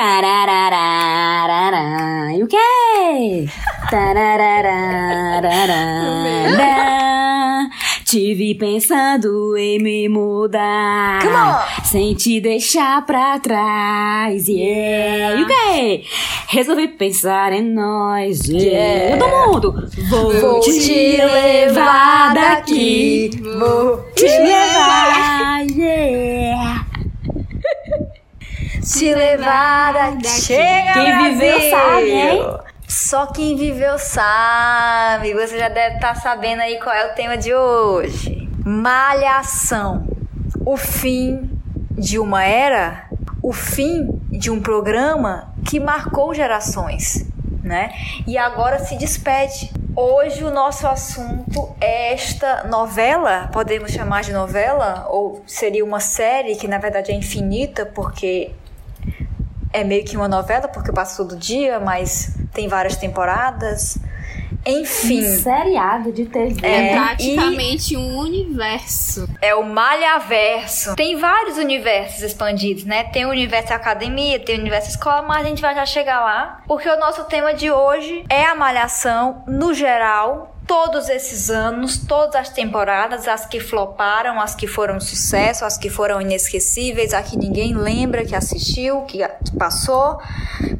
Tarararararara. E o quê? Tarararararara. Tive pensando em me mudar. Come on. Sem te deixar pra trás. Yeah. E o quê? Resolvi pensar em nós. Yeah. Todo mundo. Vou, Vou te levar daqui. Vou Te levar. Yeah. Te levar daqui. Chega, Quem Brasil. viveu sabe, hein? Só quem viveu sabe. Você já deve estar sabendo aí qual é o tema de hoje. Malhação. O fim de uma era, o fim de um programa que marcou gerações, né? E agora se despede. Hoje o nosso assunto é esta novela, podemos chamar de novela, ou seria uma série que na verdade é infinita, porque é meio que uma novela, porque passa todo dia, mas tem várias temporadas. Enfim, Um seriado de TV. É, É e- praticamente um universo. é o Malhaverso. Tem vários universos expandidos, né? Tem o universo academia, tem o universo escola, mas a gente vai já chegar lá. Porque o nosso tema de hoje é a malhação no geral. Todos esses anos, todas as temporadas, as que floparam, as que foram sucesso, as que foram inesquecíveis, a que ninguém lembra que assistiu, que passou,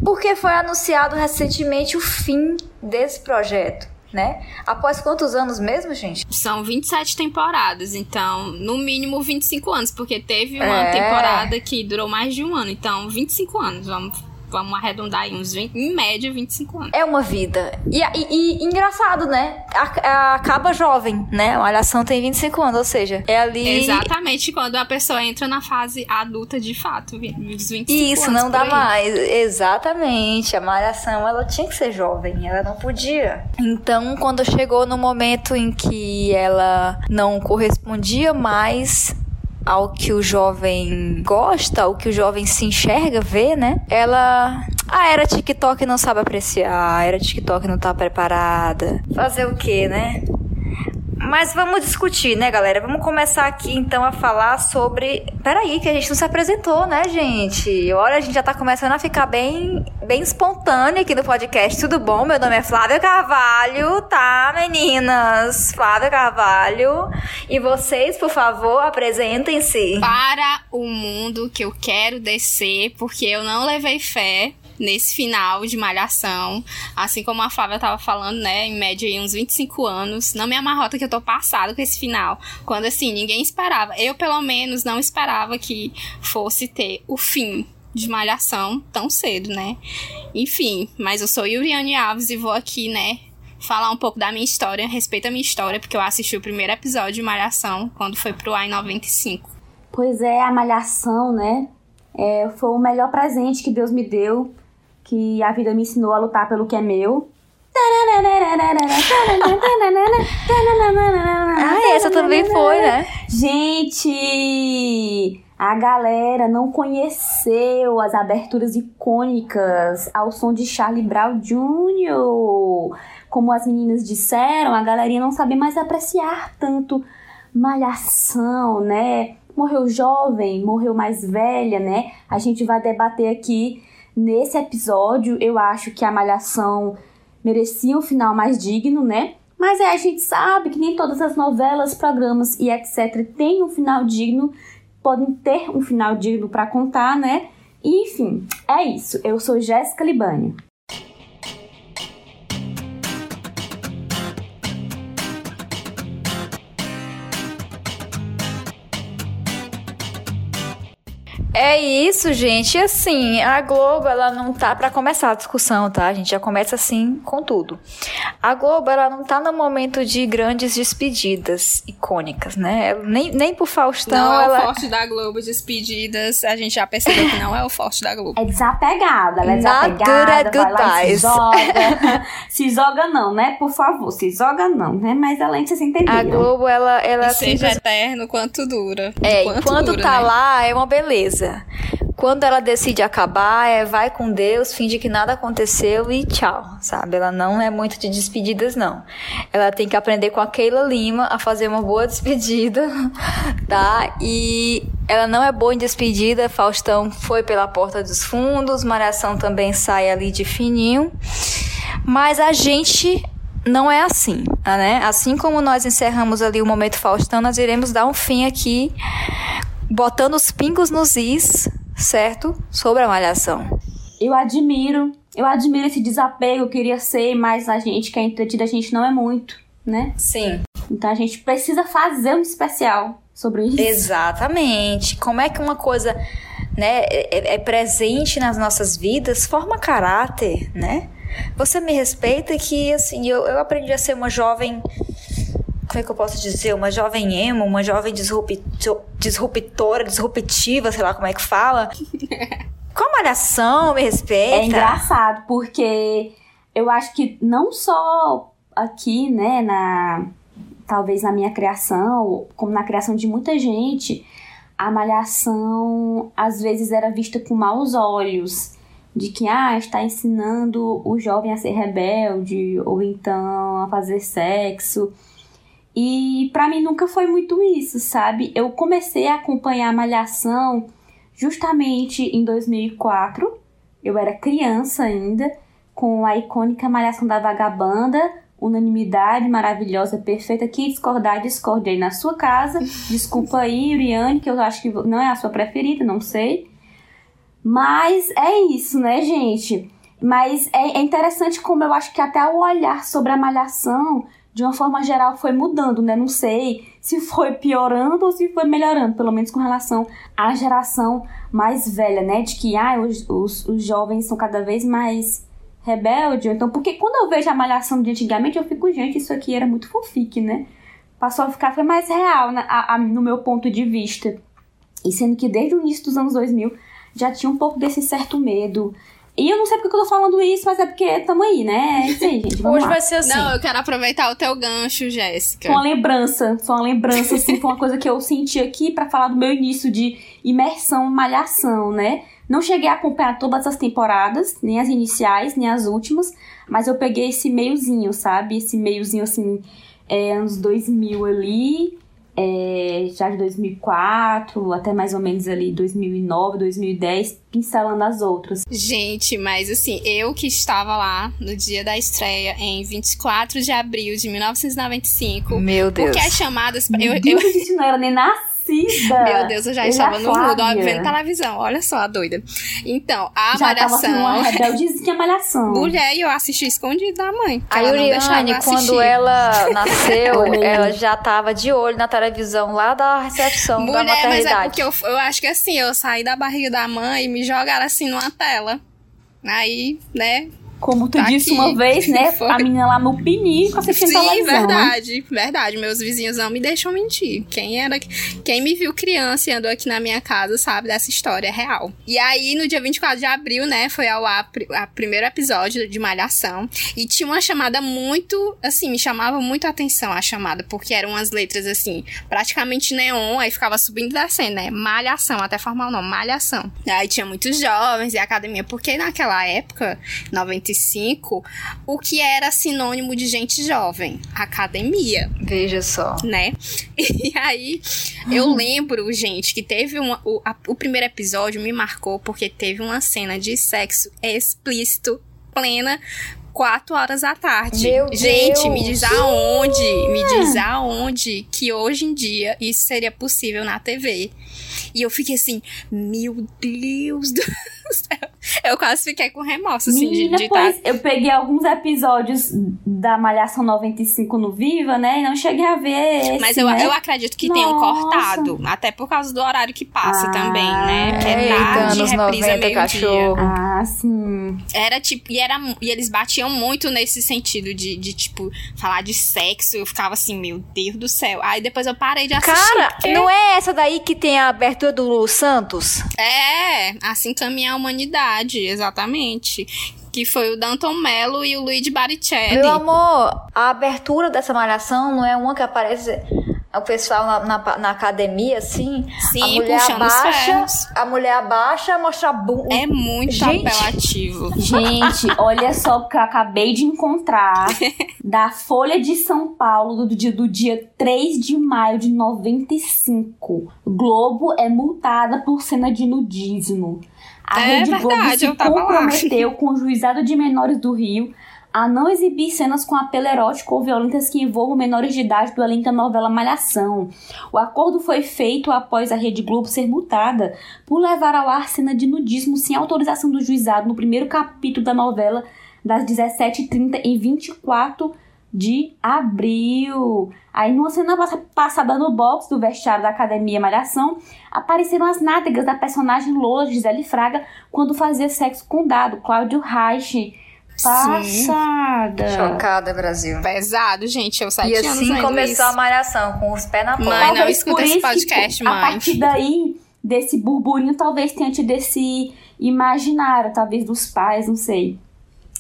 porque foi anunciado recentemente o fim desse projeto, né? Após quantos anos mesmo, gente? São 27 temporadas, então, no mínimo 25 anos, porque teve uma É. temporada que durou mais de um ano, então 25 anos, vamos, vamos arredondar aí, uns 20, em média 25 anos. É uma vida. E, e- e engraçado, né? A- a- acaba jovem, né? A Malhação tem 25 anos, ou seja, é ali. Exatamente quando a pessoa entra na fase adulta de fato, dos 25 Isso, anos. não dá aí. mais. Exatamente. A malhação, ela tinha que ser jovem, ela não podia. Então, quando chegou no momento em que ela não correspondia mais ao que o jovem gosta, ao que o jovem se enxerga, vê, né? Ela. Ah, era TikTok não sabe apreciar, era TikTok não tá preparada. Fazer o quê, né? Mas vamos discutir, né, galera? Vamos começar aqui então a falar sobre. Peraí, que a gente não se apresentou, né, gente? Olha, a gente já tá começando a ficar bem, bem espontânea aqui no podcast. Tudo bom? Meu nome é Flávia Carvalho, tá, meninas? Flávia Carvalho. E vocês, por favor, apresentem-se. Para o mundo que eu quero descer, porque eu não levei fé nesse final de malhação. Assim como a Flávia tava falando, né? Em média aí uns 25 anos. Não me amarrota que eu tô passado com esse final. Quando assim, ninguém esperava. Eu, pelo menos, não esperava que fosse ter o fim de malhação tão cedo, né? Enfim, mas eu sou Yuriane Alves e vou aqui, né? Falar um pouco da minha história, respeito a minha história, porque eu assisti o primeiro episódio de Malhação quando foi pro ar em 95. Pois é, a malhação, né? É, foi o melhor presente que Deus me deu, que a vida me ensinou a lutar pelo que é meu. Ah, essa também foi, né? Gente, a galera não conheceu as aberturas icônicas ao som de Charlie Brown Jr. Como as meninas disseram, a galerinha não sabe mais apreciar tanto malhação, né? Morreu jovem, morreu mais velha, né? A gente vai debater aqui nesse episódio. Eu acho que a malhação merecia um final mais digno, né? Mas é, a gente sabe que nem todas as novelas, programas e etc. têm um final digno, podem ter um final digno para contar, né? E, enfim, é isso. Eu sou Jéssica Libânia. É isso, gente. E assim, a Globo, ela não tá para começar a discussão, tá? A gente já começa assim com tudo. A Globo, ela não tá no momento de grandes despedidas icônicas, né? Nem, nem pro Faustão, não é ela o forte da Globo, despedidas. A gente já percebeu que não é o forte da Globo. É desapegada, ela é desapegada, good vai lá e se joga. se joga não, né? Por favor, se joga não, né? Mas além de vocês a entenderam. Globo, ela, ela E seja simplesmente- eterno quanto dura. É, Enquanto enquanto dura, tá né? lá é uma beleza. Quando ela decide acabar, é vai com Deus, finge que nada aconteceu e tchau, sabe? Ela não é muito de despedidas, não. Ela tem que aprender com a Keila Lima a fazer uma boa despedida, tá? E ela não é boa em despedida. Faustão foi pela porta dos fundos, Malhação também sai ali de fininho. Mas a gente não é assim, né? Assim como nós encerramos ali o momento Faustão, nós iremos dar um fim aqui, botando os pingos nos is, certo? Sobre a malhação. Eu admiro, eu admiro esse desapego, eu queria ser, mas a gente que é entretida, a gente não é muito, né? Sim. Então a gente precisa fazer um especial sobre isso. Exatamente. Como é que uma coisa né, é, é presente nas nossas vidas, forma caráter, né? Você me respeita que, assim, eu, eu aprendi a ser uma jovem. Como é que eu posso dizer? Uma jovem emo, uma jovem disruptora, disruptiva, sei lá como é que fala. Com a malhação, me respeita. É engraçado, porque eu acho que não só aqui, né, na. Talvez na minha criação, como na criação de muita gente, a malhação às vezes era vista com maus olhos de que ah, está ensinando o jovem a ser rebelde ou então a fazer sexo. E para mim nunca foi muito isso, sabe? Eu comecei a acompanhar a Malhação justamente em 2004. Eu era criança ainda, com a icônica Malhação da Vagabanda, unanimidade maravilhosa, perfeita. Que discordar, discorde aí na sua casa. Desculpa aí, Uriane, que eu acho que não é a sua preferida, não sei. Mas é isso, né, gente? Mas é, é interessante como eu acho que até o olhar sobre a malhação, de uma forma geral, foi mudando, né? Não sei se foi piorando ou se foi melhorando, pelo menos com relação à geração mais velha, né? De que ah, os, os, os jovens são cada vez mais rebeldes. Então, porque quando eu vejo a malhação de antigamente, eu fico, gente, isso aqui era muito fofique, né? Passou a ficar, foi mais real né? a, a, no meu ponto de vista. E sendo que desde o início dos anos 2000 já tinha um pouco desse certo medo. E eu não sei porque eu tô falando isso, mas é porque tamo aí, né? É isso aí, gente. Hoje lá. vai ser assim. Não, eu quero aproveitar o teu gancho, Jéssica. Foi uma lembrança, foi uma lembrança, assim, foi uma coisa que eu senti aqui para falar do meu início de imersão, malhação, né? Não cheguei a acompanhar todas as temporadas, nem as iniciais, nem as últimas, mas eu peguei esse meiozinho, sabe? Esse meiozinho, assim, é, anos 2000 ali, é, já de 2004 até mais ou menos ali 2009, 2010, pincelando as outras. Gente, mas assim, eu que estava lá no dia da estreia em 24 de abril de 1995. Meu Deus. Porque as chamadas. Meu eu, Deus, eu... a gente não era nem nascida. Meu Deus, eu já eu estava no mudo, ó, vendo televisão. Olha só a doida. Então, a Já tava assim, uma malhação. rebeldezinha malhação. Mulher, e eu assisti escondido da mãe. A ela não deixava Yuriane, quando ela nasceu, ela já tava de olho na televisão lá da recepção da Mulher, mas é maternidade. porque eu, eu acho que assim, eu saí da barriga da mãe e me jogaram assim numa tela. Aí, né? Como tu Tá disse aqui. uma vez, né? Foi. A menina lá no pinico assistindo Sim, televisão. né? verdade, verdade. Meus vizinhos não me deixam mentir. Quem era, quem me viu criança e andou aqui na minha casa sabe dessa história real. E aí, no dia 24 de abril, né, foi ao ar primeiro episódio de Malhação. E tinha uma chamada muito, assim, me chamava muito a atenção a chamada, porque eram umas letras, assim, praticamente neon, aí ficava subindo e descendo, né? Malhação, até formar o nome, Malhação. Aí tinha muitos jovens e academia, porque naquela época, 95, o que era sinônimo de gente jovem? Academia Veja só. né? E aí, eu lembro, gente, que teve o, a- o primeiro episódio me marcou porque teve uma cena de sexo explícito, plena, quatro horas da tarde. Meu gente, Deus! me diz aonde, me diz aonde que hoje em dia isso seria possível na TV. E eu fiquei assim, meu Deus do céu. Eu quase fiquei com remorso, assim, Menina, de tá- estar pois, eu peguei alguns episódios da Malhação 95 no Viva, né? E não cheguei a ver esse, Mas eu, né? eu acredito que tenham Nossa. cortado. Até por causa do horário que passa Ah, também, né? Que é tarde, anos reprisa 90, meio-dia. cachorro. Ah, sim. Era tipo, e, era, e eles batiam muito nesse sentido de, de, tipo, falar de sexo. Eu ficava assim, meu Deus do céu. Aí depois eu parei de assistir. Cara, porque- não é essa daí que tem a abertura do Santos? É, assim caminha a humanidade, exatamente. Que foi o Danton Mello e o Luigi Baricelli. Meu amor, a abertura dessa malhação não é uma que aparece o pessoal na, na, na, academia, assim, Sim, a mulher abaixa, a mulher abaixa, mostra a bunda. É muito Gente. apelativo. Gente, olha só o que eu acabei de encontrar da Folha de São Paulo do dia, do dia 3 de maio de 95. Globo é multada por cena de nudismo. A é Rede verdade, Globo se comprometeu com o Juizado de Menores do Rio a não exibir cenas com apelo erótico ou violentas que envolvam menores de idade do elenco da novela Malhação. O acordo foi feito após a Rede Globo ser multada por levar ao ar cena de nudismo sem autorização do juizado no primeiro capítulo da novela das 17h30 em 24 de abril. Aí, numa cena passada no box do vestiário da Academia Malhação, apareceram as nádegas da personagem Lola Gisele Fraga quando fazia sexo com dado, Cláudio Reich Passada. Chocada, Brasil. Pesado, gente. Eu sete e assim anos começou isso. a malhação, com os pés na porta. Mãe, não escuta esse podcast, que, mãe. A partir daí, desse burburinho, talvez tenha tido esse imaginário, talvez dos pais, não sei.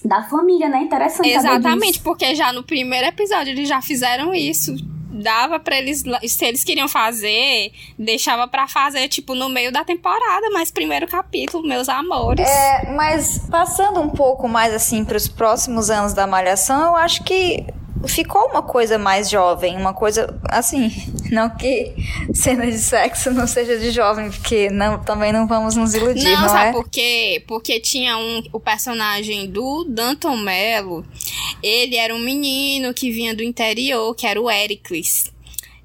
Da família, né? Interessante. Exatamente, porque já no primeiro episódio eles já fizeram isso dava para eles, se eles queriam fazer, deixava para fazer tipo no meio da temporada, mas primeiro capítulo, meus amores. É, mas passando um pouco mais assim para os próximos anos da malhação, eu acho que ficou uma coisa mais jovem, uma coisa assim, não que cena de sexo não seja de jovem, porque não, também não vamos nos iludir, não, não sabe é? por quê? Porque tinha um, o personagem do Danton Mello, ele era um menino que vinha do interior, que era o Ericles.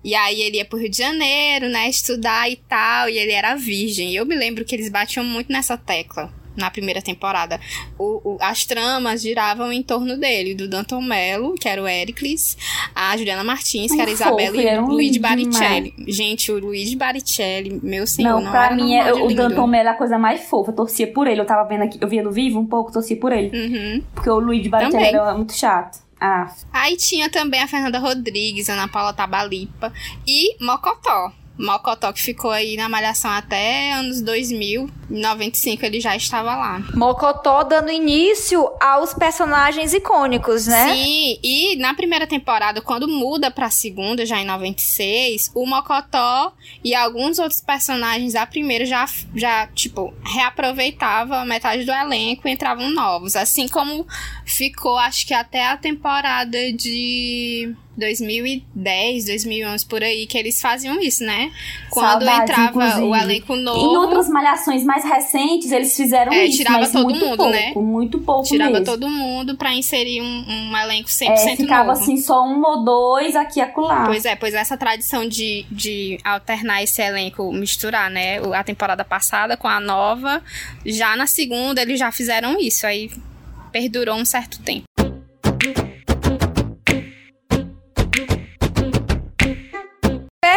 E aí ele ia pro Rio de Janeiro, né, estudar e tal, e ele era virgem. E eu me lembro que eles batiam muito nessa tecla na primeira temporada. O, o, as tramas giravam em torno dele, do Danton Mello, que era o Ericles, a Juliana Martins, que era a Isabela, e o Luigi Baricelli. Gente, o Luigi Baricelli, meu senhor, não, não pra mim, é, o. Danton Mello é a coisa mais fofa. Eu torcia por ele. Eu tava vendo aqui, eu via no vivo um pouco, torcia por ele. Uhum. Porque o Luigi Baricelli Também. era muito chato. Ah. Aí tinha também a Fernanda Rodrigues, Ana Paula Tabalipa e Mocotó. Mocotó que ficou aí na Malhação até anos 2000. Em 95 ele já estava lá. Mocotó dando início aos personagens icônicos, né? Sim, e na primeira temporada, quando muda pra segunda, já em 96, o Mocotó e alguns outros personagens da primeira já, já tipo, reaproveitavam metade do elenco e entravam novos. Assim como ficou, acho que até a temporada de 2010, 2011, por aí, que eles faziam isso, né? Quando Saudades, entrava inclusive. o elenco novo. Em outras malhações mais recentes, eles fizeram É, isso, tirava mas todo muito mundo, pouco, né? muito pouco Tirava mesmo. todo mundo pra inserir um, um elenco 100% É, ficava novo. assim, só um ou dois aqui e acolá. Pois é, pois essa tradição de, de alternar esse elenco, misturar, né? A temporada passada com a nova, já na segunda eles já fizeram isso, aí perdurou um certo tempo.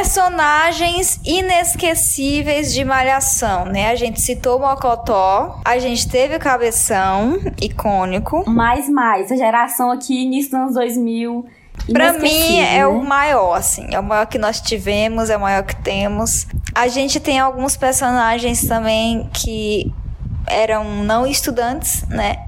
Personagens inesquecíveis de Malhação, né? A gente citou o Mocotó, a gente teve o Cabeção, icônico. Mais, mais. A geração aqui, início dos anos 2000. Pra mim é né? o maior, assim, é o maior que nós tivemos, é o maior que temos. A gente tem alguns personagens também que eram não estudantes, né?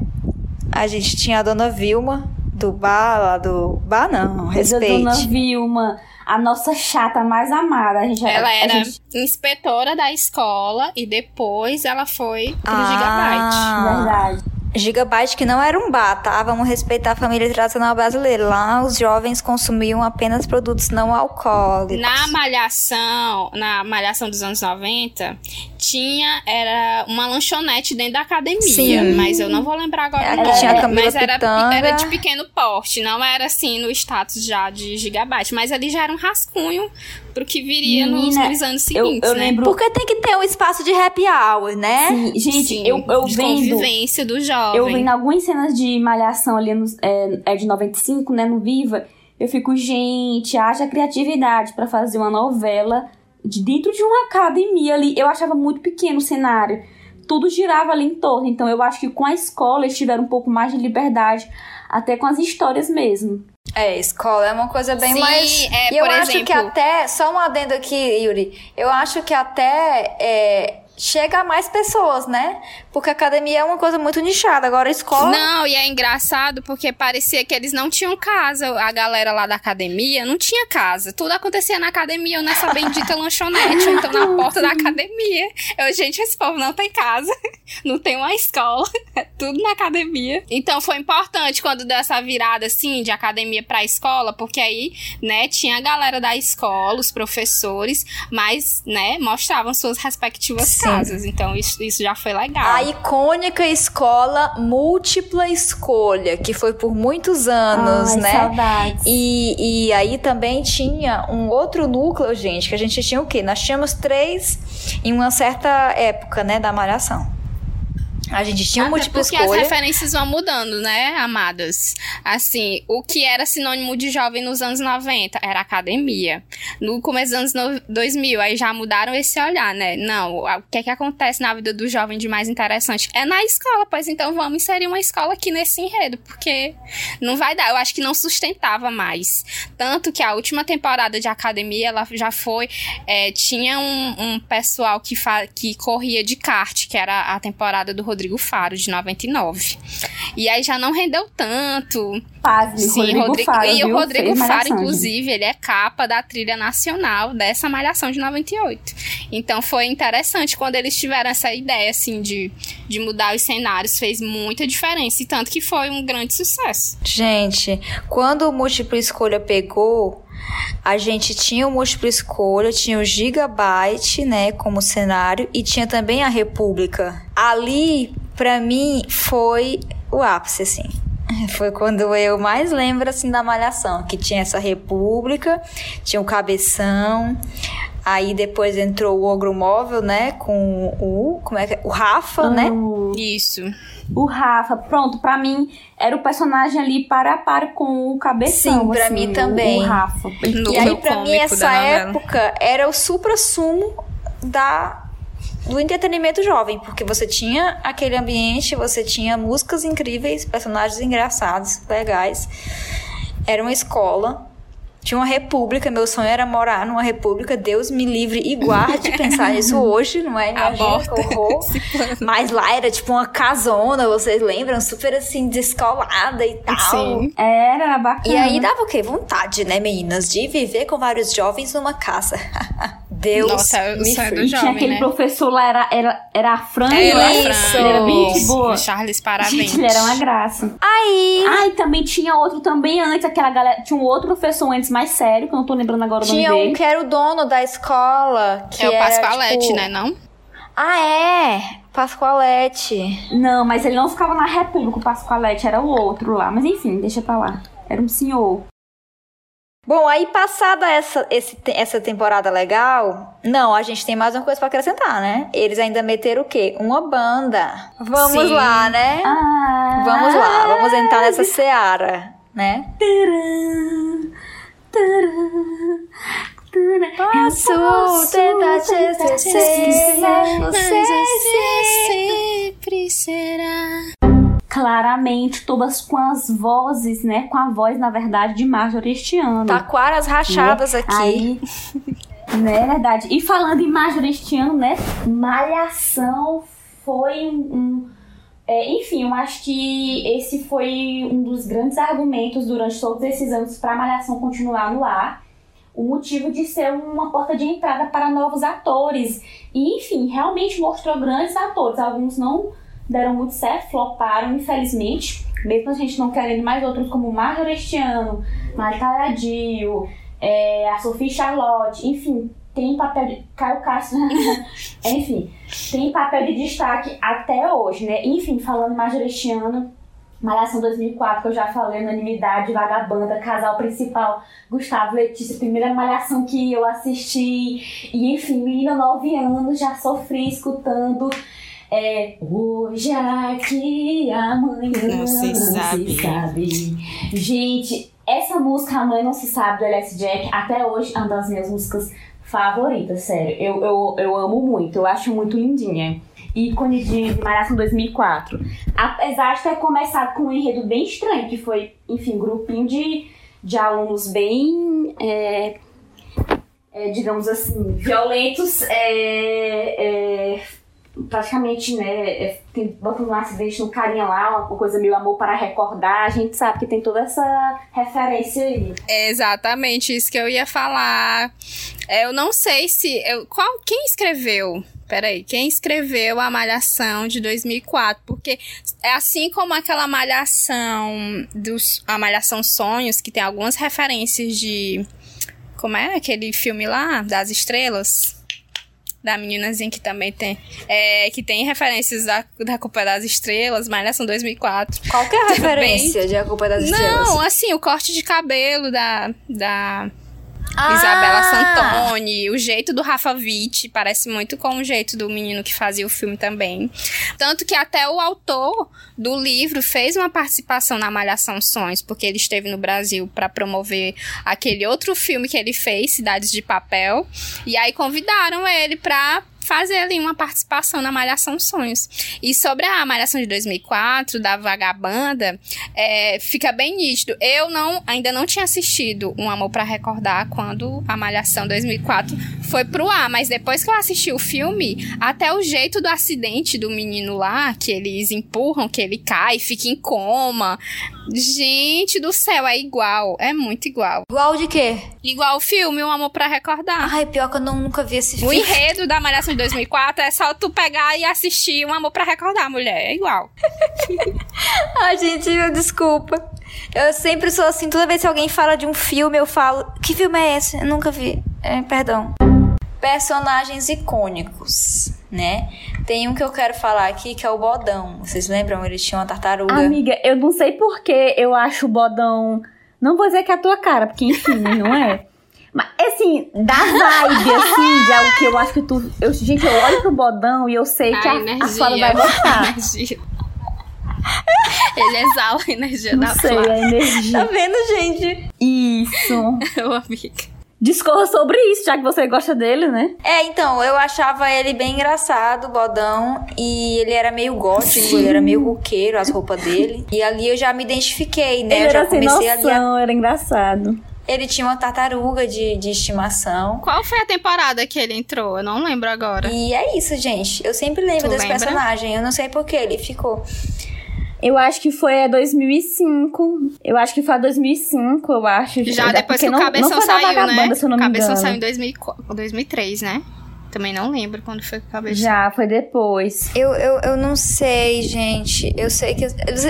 A gente tinha a Dona Vilma, do bar lá do... Bar não, Mas a Dona. Vilma, a nossa chata mais amada. A gente, Ela a era gente- inspetora da escola e depois ela foi pro Ah. Gigabyte. Verdade. Gigabyte que não era um bar, tá? Vamos respeitar a família tradicional brasileira. Lá os jovens consumiam apenas produtos não alcoólicos. Na malhação, na malhação dos anos 90, tinha era uma lanchonete dentro da academia, Sim. mas eu não vou lembrar agora É, o que nome. tinha a Camila mas era, era de pequeno porte, não era assim no status já de gigabyte, mas ali já era um rascunho pro que viria nos, Menina, nos anos Eu, seguintes, eu né? lembro. Porque tem que ter um espaço de happy hour, né? Sim, gente, Sim, eu, eu de vendo. convivência do jovem. Eu vendo algumas cenas de malhação ali no, é, é de 95, né, no Viva. Eu fico, gente, haja criatividade pra fazer uma novela de dentro de uma academia ali. Eu achava muito pequeno o cenário. Tudo girava ali em torno. Então eu acho que com a escola eles tiveram um pouco mais de liberdade, até com as histórias mesmo. É, escola é uma coisa bem Sim, mais. é, e eu por acho que exemplo- até. Só um adendo aqui, Yuri. Eu acho que até. é, chega a mais pessoas, né? Porque a academia é uma coisa muito nichada. Agora escola. Não, e é engraçado porque parecia que eles não tinham casa. A galera lá da academia não tinha casa. Tudo acontecia na academia ou nessa bendita lanchonete, ou então na porta da academia. Eu, gente, esse povo não tem casa, não tem uma escola, é tudo na academia. Então foi importante quando deu essa virada assim de academia pra escola, porque aí, né, tinha a galera da escola, os professores, mas, né, mostravam suas respectivas Sim. Casas. Então isso, isso já foi legal. A icônica escola múltipla escolha, que foi por muitos anos, Ai, né? Saudades. E, e aí também tinha um outro núcleo, gente, que a gente tinha o quê? Nós tínhamos três em uma certa época, né, da malhação. A gente tinha um múltipla porque escolha. as referências vão mudando, né, amadas? Assim, o que era sinônimo de jovem nos anos 90 era academia. No começo dos anos 2000, aí já mudaram esse olhar, né? Não, o que é que acontece na vida do jovem de mais interessante? É na escola, pois então vamos inserir uma escola aqui nesse enredo, porque não vai dar. Eu acho que não sustentava mais. Tanto que a última temporada de academia, ela já foi. É, tinha um, um pessoal que, que corria de kart, que era a temporada do Rodrigo Faro, de 99. E aí já não rendeu tanto. Pasme, Sim, Rodrigo, Rodrigo Faro. E o Rodrigo Faro, inclusive, ele é capa da trilha nacional dessa Malhação de 98. Então foi interessante quando eles tiveram essa ideia, assim, de, de mudar os cenários. Fez muita diferença. E tanto que foi um grande sucesso. Gente, quando o Múltipla Escolha pegou a gente tinha o múltiplo escolha, tinha o Gigabyte, né, como cenário, e tinha também a República. Ali, para mim, foi o ápice, assim. Foi quando eu mais lembro, assim, da Malhação, que tinha essa República, tinha o Cabeção, Aí depois entrou o Ogro Móvel, né? Com o. Como é que é? O Rafa, né? Isso. O Rafa, pronto, pra mim era o personagem ali para a par com o cabeção. Sim, pra assim, mim também. O, Rafa. E aí, pra mim, essa época era o supra-sumo da do entretenimento jovem, porque você tinha aquele ambiente, você tinha músicas incríveis, personagens engraçados, legais. Era uma escola tinha uma república, meu sonho era morar numa república, Deus me livre e guarde pensar nisso hoje, não é? Imagina Mas lá era tipo uma casona, vocês lembram? Super assim, descolada e tal. Sim. Era, era bacana. E aí dava o quê? Vontade, né, meninas? De viver com vários jovens numa casa. Deus Nossa, me free. Do Tinha jovem, aquele né? professor lá, era, era, era a Fran, Era né? a Fran, Ele era bem de isso. boa. Charles, parabéns. Gente, ele era uma graça. Aí Ai, também tinha outro também antes, aquela galera. Tinha um outro professor antes mais sério, que eu não tô lembrando agora o nome tinha um dele. que era o dono da escola. Que é o era, Pascoalete, tipo... né, não? Ah, é! Pascoalete. Não, mas ele não ficava na República, o Pascoalete, era o outro lá. Mas enfim, deixa pra lá. Era um senhor. Bom, aí passada essa, esse, essa temporada legal, não, a gente tem mais uma coisa pra acrescentar, né? Eles ainda meteram o quê? Uma banda. Vamos Sim. lá, né? Ah, Vamos lá, vamos entrar nessa seara, né? Taran, taran, taran. Posso tentar te esquecer, você sempre será. Claramente, todas com as vozes, né? Com a voz, na verdade, de Marjorie este ano. taquaram as rachadas aqui. Aí, né, é verdade. E falando em Marjorie este ano, né? Malhação foi um. um- é, enfim, eu acho que esse foi um dos grandes argumentos durante todos esses anos para a Malhação continuar no ar. O motivo de ser uma porta de entrada para novos atores. E, enfim, realmente mostrou grandes atores. Alguns não deram muito certo, floparam, infelizmente. Mesmo a gente não querendo mais outros como Marjorie este ano, Natália Dio, é, a Sophie Charlotte, enfim, tem papel de. Caio Castro, enfim, tem papel de destaque até hoje, né? Enfim, falando mais este ano, Malhação 2004, que eu já falei, Unanimidade, Vagabanda, Casal Principal, Gustavo Letícia, primeira Malhação que eu assisti, e enfim, menina, 9 anos, já sofri escutando. É, hoje aqui, amanhã Não se sabe. sabe. Gente, essa música Amanhã Não Se Sabe do LS Jack, até hoje é uma das minhas músicas favoritas, sério. Eu, eu, eu amo muito, eu acho muito lindinha. Ícone de Malhação 2004. Apesar de ter começado com um enredo bem estranho, que foi, enfim, um grupinho de, de alunos bem, é, é, digamos assim, violentos, é, é, praticamente, né, é, tem, bota um acidente no carinha lá, uma coisa meio amor para recordar, a gente sabe que tem toda essa referência aí. É exatamente isso que eu ia falar. Eu não sei se. Eu, qual, quem escreveu? Peraí, quem escreveu a Malhação de 2004? Porque é assim como aquela Malhação dos. A Malhação Sonhos, que tem algumas referências de. Como é aquele filme lá? Das estrelas? Da meninazinha que também tem. É, que tem referências da, da Culpa das Estrelas, Malhação 2004. Qual que é a referência de A Culpa das Estrelas? Não, assim, o corte de cabelo da. da ah. Isabela Santoni, o jeito do Rafa Witt parece muito com o jeito do menino que fazia o filme também. Tanto que até o autor do livro fez uma participação na Malhação Sonhos, porque ele esteve no Brasil para promover aquele outro filme que ele fez, Cidades de Papel, e aí convidaram ele para fazer ali uma participação na Malhação Sonhos. E sobre a Malhação de 2004, da Vagabanda, é, fica bem nítido. Eu não, ainda não tinha assistido Um Amor para Recordar quando a Malhação 2004 foi pro ar, mas depois que eu assisti o filme, até o jeito do acidente do menino lá, que eles empurram, que ele cai, fica em coma. Gente do céu, é igual. É muito igual. Igual de quê? Igual o filme Um Amor para Recordar. Ai, pior que eu não, nunca vi esse filme. O enredo da Malhação de 2004 é só tu pegar e assistir Um Amor para Recordar, mulher. É igual. Ai, gente, desculpa. Eu sempre sou assim, toda vez que alguém fala de um filme, eu falo, que filme é esse? Eu nunca vi. É, perdão. Personagens icônicos, né? Tem um que eu quero falar aqui, que é o Bodão. Vocês lembram? Ele tinha uma tartaruga. Amiga, eu não sei porquê eu acho o Bodão... Não vou dizer que é a tua cara, porque enfim, não é. Mas, assim, dá vibe, assim, de algo que eu acho que tu. Eu, gente, eu olho pro bodão e eu sei que a, a, a Flávia vai gostar. Ele exala a energia Não da sei, Flávia. a energia. Tá vendo, gente? Isso. Meu amigo. Discorra sobre isso, já que você gosta dele, né? É, então, eu achava ele bem engraçado, o bodão, e ele era meio gótico, ele era meio roqueiro, as roupas dele. E ali eu já me identifiquei, né? Ele eu já comecei ali a noção, era engraçado. Ele tinha uma tartaruga de, de estimação. Qual foi a temporada que ele entrou? Eu não lembro agora. E é isso, gente. Eu sempre lembro Tu desse lembra? personagem. Eu não sei por que ele ficou. Eu acho que foi a 2005. Eu acho que foi a 2005, eu acho. Já depois que o não, Cabeção não foi da saiu, Vagabanda, né? se eu não o Cabeção saiu em 2004, 2003, né? Também não lembro quando foi que o Cabeção. Já, foi depois. Eu, eu, eu não sei, gente. Eu sei que.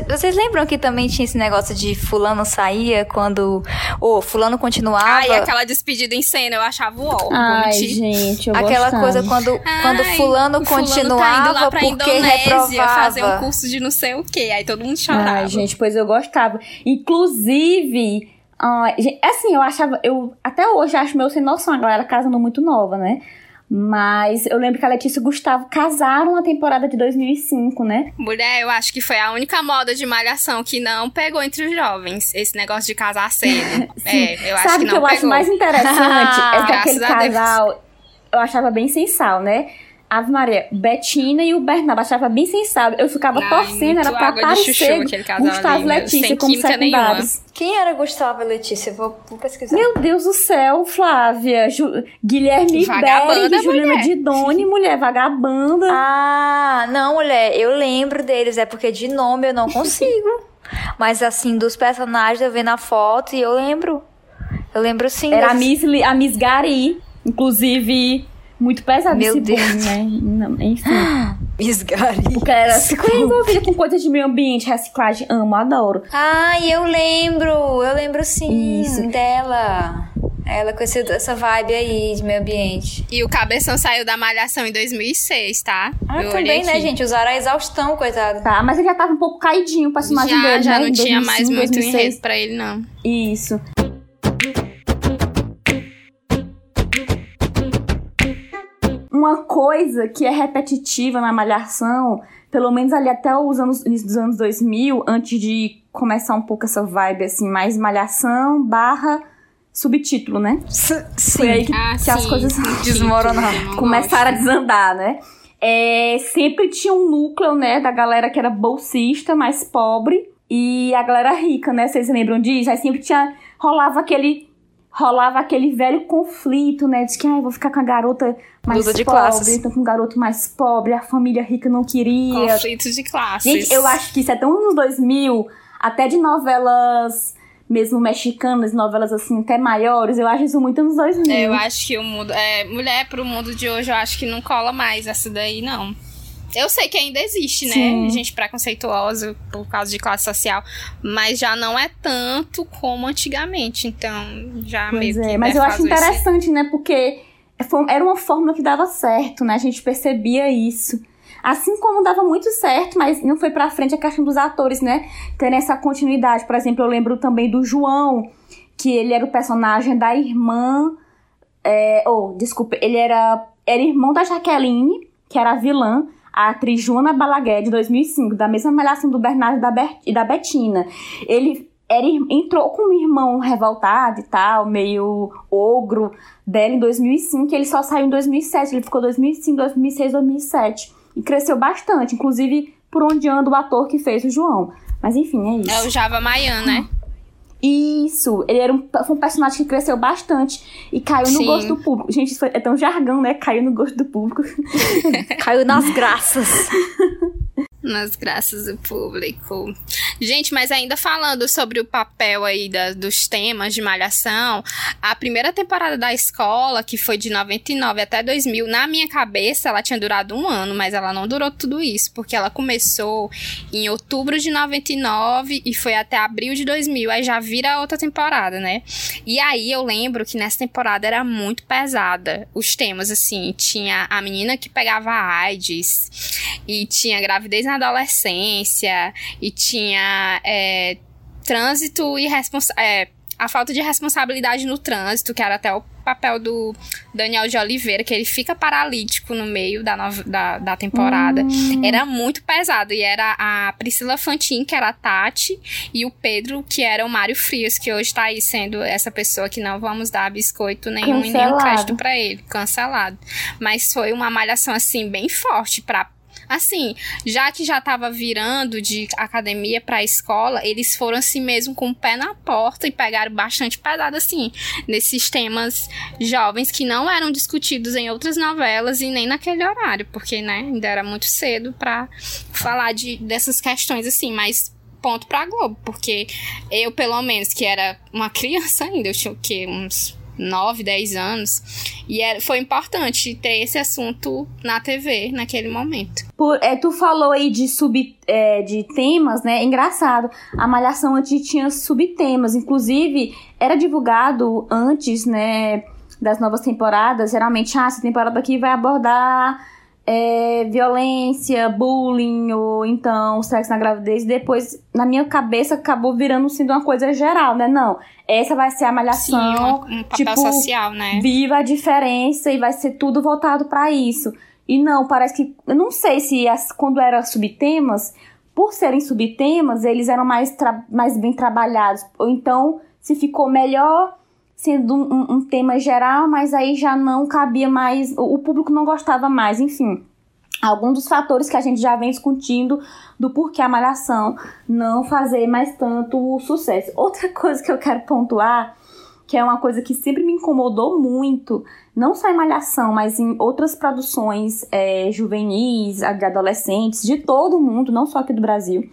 Vocês- lembram que também tinha esse negócio de Fulano saía quando. Ou Fulano continuava? Ai, aquela despedida em cena, eu achava o ó. Ai, gente, eu Aquela gostava. coisa quando, quando Ai, Fulano o fulano continuava tá indo lá pra porque Indonésia reprovava. fazer um curso de não sei o quê. Aí todo mundo chorava. Ai, gente, pois eu gostava. Inclusive, gente, assim, eu achava. Eu até hoje acho meu sem noção, a galera casando muito nova, né? Mas eu lembro que a Letícia e o Gustavo casaram na temporada de 2005, né? Mulher, eu acho que foi a única moda de malhação que não pegou entre os jovens. Esse negócio de casar cedo. é, eu acho Sabe que o que não eu pegou. acho mais interessante? é que aquele casal eu achava bem sensal, né? Ave Maria, Betina e o Bernardo, achava bem sensal. Eu ficava Ai, torcendo, era pra de chuchu aparecer casal Gustavo e meu, Letícia como secundários. Quem era Gustavo e Letícia? Vou, vou pesquisar. Meu Deus do céu, Flávia. Ju- Guilherme Berg, Juliana mulher. Didoni, mulher vagabanda. Ah, não, mulher, eu lembro deles, é porque de nome eu não consigo. Mas assim, dos personagens eu vendo a foto e eu lembro. Eu lembro sim. Era a Miss, a Miss Gari, inclusive, muito pesado Meu esse Deus. bullying, né? Não, enfim. Gary. Porque era super envolvida com coisas de meio ambiente, reciclagem, amo, adoro. Ai, eu lembro, eu lembro sim Isso. dela. Ela com essa vibe aí de meio ambiente. E o Cabeção saiu da Malhação em 2006, tá? Ah, Eu também, né, gente? Usaram a exaustão, coitado. Tá, mas ele já tava um pouco caidinho o personagem Já, dele, já né? não Em tinha mais 2005, muito 2006. enredo pra ele, não. Isso. Uma coisa que é repetitiva na Malhação, pelo menos ali até os anos, início dos anos 2000, antes de começar um pouco essa vibe, assim, mais Malhação barra subtítulo, né? Foi aí que, Ah, que as sim. coisas Desmoronar. Eu não começaram a desandar, né? É, sempre tinha um núcleo, né, da galera que era bolsista, mais pobre, e a galera rica, né? Vocês lembram disso? Aí sempre tinha. rolava aquele rolava aquele velho conflito, né? De que, ah, vou ficar com a garota mais Luta de pobre, então com o garoto mais pobre, a família rica não queria. Conflitos de classes. Gente, eu acho que isso é tão anos 2000, até de novelas mesmo mexicanas, novelas assim até maiores, eu acho isso muito anos 2000. É, eu acho que o mundo. É, mulher pro mundo de hoje, eu acho que não cola mais essa daí, não. Eu sei que ainda existe, né? Sim. Gente preconceituosa por causa de classe social. Mas já não é tanto como antigamente. Então, já Pois meio que. é, mas eu acho interessante, né? Porque foi- era uma fórmula que dava certo, né? A gente percebia isso. Assim como dava muito certo, mas não foi pra frente a questão dos atores, né? Terem essa continuidade. Por exemplo, eu lembro também do João, que ele era o personagem da irmã. É, oh, desculpa, ele era, era irmão da Jaqueline, que era a vilã, a atriz Joana Balaguer, de 2005, da mesma malhação do Bernardo e da, Betina. Ele era, entrou com um irmão revoltado e tal, meio ogro dela em 2005, e ele só saiu em 2007. Ele ficou 2005, 2006, 2007. E cresceu bastante, inclusive por onde anda o ator que fez o João. Mas enfim, é isso. É o Java Mayan, né? Isso, ele era um, foi um personagem que cresceu bastante e caiu no Sim. gosto do público. Gente, isso foi- é tão jargão, né? Caiu no gosto do público. Caiu nas graças. Nas graças do público. Gente, mas ainda falando sobre o papel aí da- dos temas de Malhação, a primeira temporada da escola, que foi de 99 até 2000, na minha cabeça ela tinha durado um ano, mas ela não durou tudo isso, porque ela começou em outubro de 99 e foi até abril de 2000, aí já vira outra temporada, né? E aí eu lembro que nessa temporada era muito pesada. Os temas, assim, tinha a menina que pegava AIDS, e tinha gravidez na adolescência, e tinha é, trânsito e é, a falta de responsabilidade no trânsito, que era até o papel do Daniel de Oliveira, que ele fica paralítico no meio da, da, da temporada. Era muito pesado. E era a Priscila Fantin, que era a Tati, e o Pedro, que era o Mário Frias, que hoje tá aí sendo essa pessoa que não vamos dar biscoito nenhum e nenhum Cancelado. crédito pra ele. Cancelado. Mas foi uma malhação, assim, bem forte pra Assim, já que já tava virando de academia pra escola, eles foram assim mesmo com o pé na porta e pegaram bastante pesado assim nesses temas jovens que não eram discutidos em outras novelas e nem naquele horário, porque né, ainda era muito cedo pra falar de dessas questões assim, mas ponto pra Globo, porque eu pelo menos que era uma criança ainda, eu tinha o quê, uns 9, 10 anos, e era, foi importante ter esse assunto na TV naquele momento. Por, é, tu falou aí de sub é, de temas, né? Engraçado. A Malhação antes tinha subtemas. Inclusive, era divulgado antes, né? Das novas temporadas. Geralmente, ah, essa temporada aqui vai abordar é, violência, bullying, ou então sexo na gravidez. Depois, na minha cabeça, acabou virando sendo uma coisa geral, né? Não. Essa vai ser a Sim, Malhação. um, um papel tipo, social, né? viva a diferença e vai ser tudo voltado pra isso. E não, parece que. Eu não sei se as- quando eram subtemas, por serem subtemas, eles eram mais, mais bem trabalhados. Ou então, se ficou melhor sendo um, um- tema geral, mas aí já não cabia mais. O, o público não gostava mais, enfim. Alguns dos fatores que a gente já vem discutindo do porquê a malhação não fazer mais tanto sucesso. Outra coisa que eu quero pontuar que é uma coisa que sempre me incomodou muito, não só em Malhação, mas em outras produções é, juvenis, de adolescentes, de todo mundo, não só aqui do Brasil.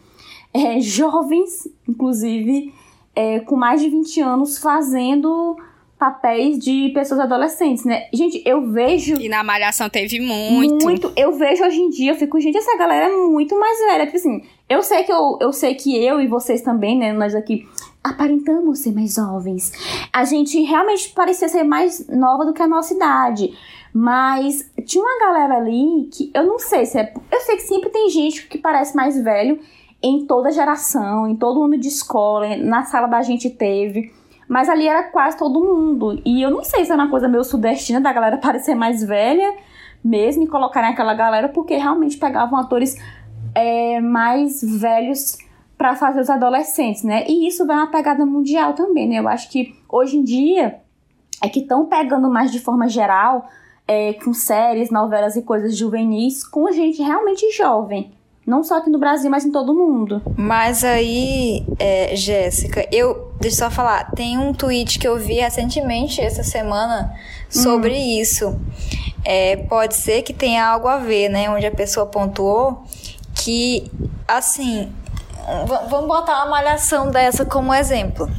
É, jovens, inclusive, é, com mais de 20 anos, fazendo papéis de pessoas adolescentes, né? Gente, eu vejo E na Malhação teve muito. eu vejo hoje em dia, eu fico, gente, essa galera é muito mais velha. Tipo assim, eu sei que eu, eu sei que eu e vocês também, né? Nós aqui aparentamos ser mais jovens. A gente realmente parecia ser mais nova do que a nossa idade. Mas tinha uma galera ali que eu não sei se é. Eu sei que sempre tem gente que parece mais velho em toda geração, em todo ano de escola, na sala da gente teve. Mas ali era quase todo mundo. E eu não sei se é uma coisa meio sudestina da galera parecer mais velha mesmo e colocarem aquela galera, porque realmente pegavam atores é, mais velhos para fazer os adolescentes, né? E isso vai uma pegada mundial também, né? Eu acho que hoje em dia é que estão pegando mais de forma geral, é, com séries, novelas e coisas juvenis, com gente realmente jovem, Não só aqui no Brasil, mas em todo mundo. Mas aí, é, Jéssica, eu. Deixa eu só falar. Tem um tweet que eu vi recentemente, essa semana, sobre hum. isso. É, pode ser que tenha algo a ver, né? Onde a pessoa pontuou que, assim. Vamos botar uma malhação dessa como exemplo.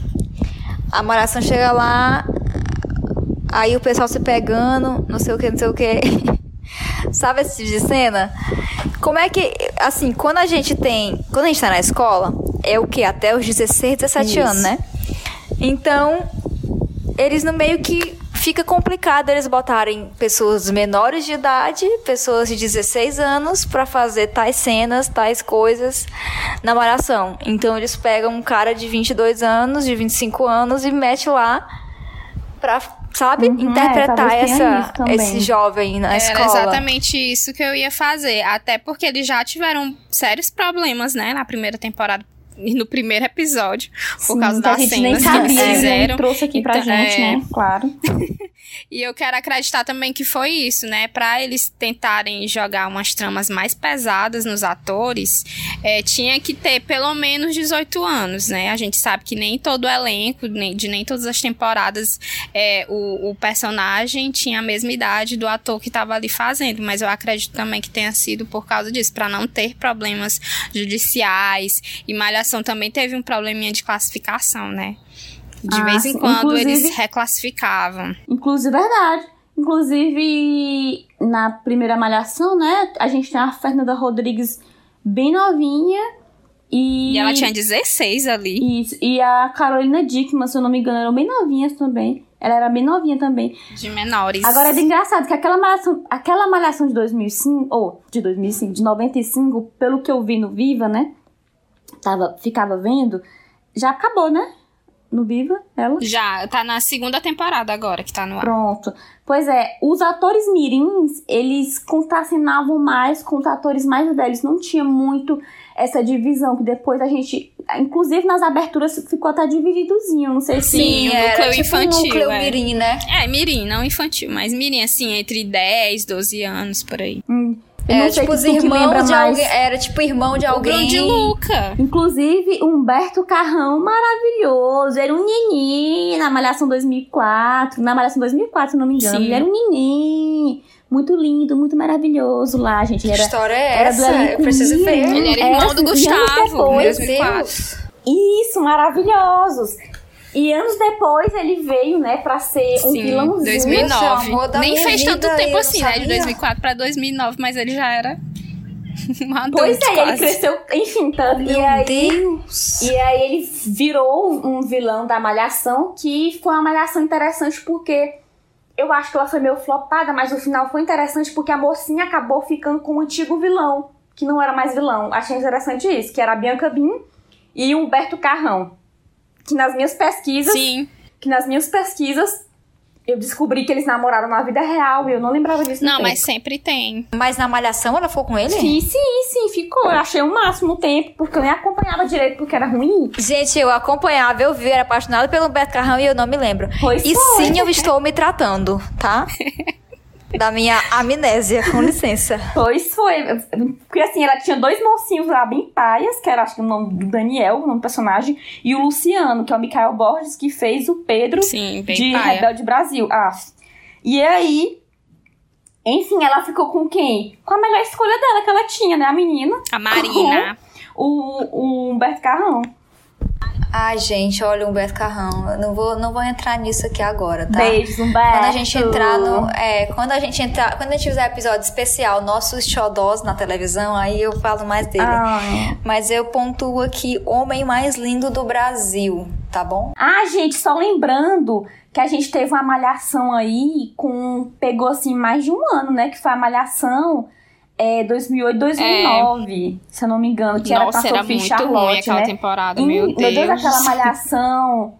A malhação chega lá, aí o pessoal se pegando, não sei o que, não sei o que. Sabe esse tipo de cena? Como é que, assim, quando a gente tem. Quando a gente tá na escola, é o que? Até os 16, 17 Isso. anos, né? Então, eles no meio que fica complicado eles botarem pessoas menores de idade, pessoas de 16 anos, para fazer tais cenas, tais coisas na malhação. Então eles pegam um cara de 22 anos, de 25 anos e mete lá pra sabe? Uhum, Interpretar é, essa, esse jovem na Era escola. Era exatamente isso que eu ia fazer. Até porque eles já tiveram sérios problemas, né, na primeira temporada no primeiro episódio, por Sim, causa das cenas que eles fizeram. trouxe aqui pra então, gente, é... né? Claro. e eu quero acreditar também que foi isso, né? Pra eles tentarem jogar umas tramas mais pesadas nos atores, é, tinha que ter pelo menos 18 anos, né? A gente sabe que nem todo elenco, nem, de nem todas as temporadas, é, o, o personagem tinha a mesma idade do ator que estava ali fazendo, mas eu acredito também que tenha sido por causa disso, para não ter problemas judiciais e malhação também teve um probleminha de classificação, né? De ah, vez em quando eles reclassificavam. Inclusive, verdade. Inclusive, na primeira malhação, né? A gente tem a Fernanda Rodrigues bem novinha. E, e ela tinha 16 ali. Isso. E a Carolina Dickman, se eu não me engano, eram bem novinhas também. Ela era bem novinha também. De menores. Agora é engraçado que aquela malhação, aquela malhação de 2005, ou de 2005, de 95, pelo que eu vi no Viva, né? Tava, ficava vendo, já acabou, né? No Viva, ela? Já, tá na segunda temporada agora que tá no ar. Pronto. Pois é, os atores mirins, eles contracenavam mais com os atores mais velhos. Não tinha muito essa divisão, que depois a gente... Inclusive, nas aberturas ficou até divididozinho, não sei se... Sim, o núcleo tipo infantil, núcleo é. mirim, né? É, mirim, não infantil, mas mirim, assim, entre 10, 12 anos, por aí. Hum. É, tipo, os irmãos de alguém. Era tipo irmão de alguém. O de Luca. Inclusive, Humberto Carrão, maravilhoso. Era um neném na Malhação 2004. Na Malhação 2004, se não me engano. Sim. Ele era um neném. Muito lindo, muito maravilhoso lá, gente. Ele era, que história é era essa? Eu preciso ver. Ele era irmão do Gustavo, em 2004. Isso, maravilhosos. E anos depois ele veio, né, pra ser um Sim, vilãozinho. 2009. Nem fez tanto tempo assim, né, de 2004 pra 2009, mas ele já era um adulto, Pois é, quase. ele cresceu, enfim, tanto. Meu e aí, Deus! E aí ele virou um vilão da Malhação, que foi uma Malhação interessante porque... Eu acho que ela foi meio flopada, mas o final foi interessante porque a mocinha acabou ficando com o antigo vilão, que não era mais vilão. Achei interessante isso, que era a Bianca Bin e o Humberto Carrão que nas minhas pesquisas. Sim. Que nas minhas pesquisas eu descobri que eles namoraram na vida real e eu não lembrava disso. Não, mas sempre tem. Mas na Malhação ela ficou com ele? Sim, sim, sim, ficou. Eu achei o máximo tempo, porque eu nem acompanhava direito porque era ruim. Gente, eu acompanhava, eu vi, era apaixonada pelo Beto Carrão e eu não me lembro. Pois e foi. sim, eu estou me tratando, tá? Da minha amnésia, com licença. Pois foi. Porque assim, ela tinha dois mocinhos lá bem paias, que era acho que o nome do Daniel, o nome do personagem, e o Luciano, que é o Mikael Borges, que fez o Pedro Sim, de paia. Rebelde Brasil. Ah. E aí, enfim, ela ficou com quem? Com a melhor escolha dela que ela tinha, né? A menina. A Marina. O, o Humberto Carrão. Ai, gente, olha o Humberto Carrão. Eu não vou, não vou entrar nisso aqui agora, tá? Beijos, Humberto. Quando a gente entrar no. É, quando a gente entrar. Quando a gente fizer episódio especial, nossos xodós na televisão, aí eu falo mais dele. Ai. Mas eu pontuo aqui homem mais lindo do Brasil, tá bom? Ah, gente, só lembrando que a gente teve uma malhação aí com. Pegou assim mais de um ano, né? Que foi a malhação é 2008, 2009, é. se eu não me engano, que Nossa, era pra Sophie era Charlotte, ruim aquela né? temporada, meu Deus. Meu Deus, aquela malhação,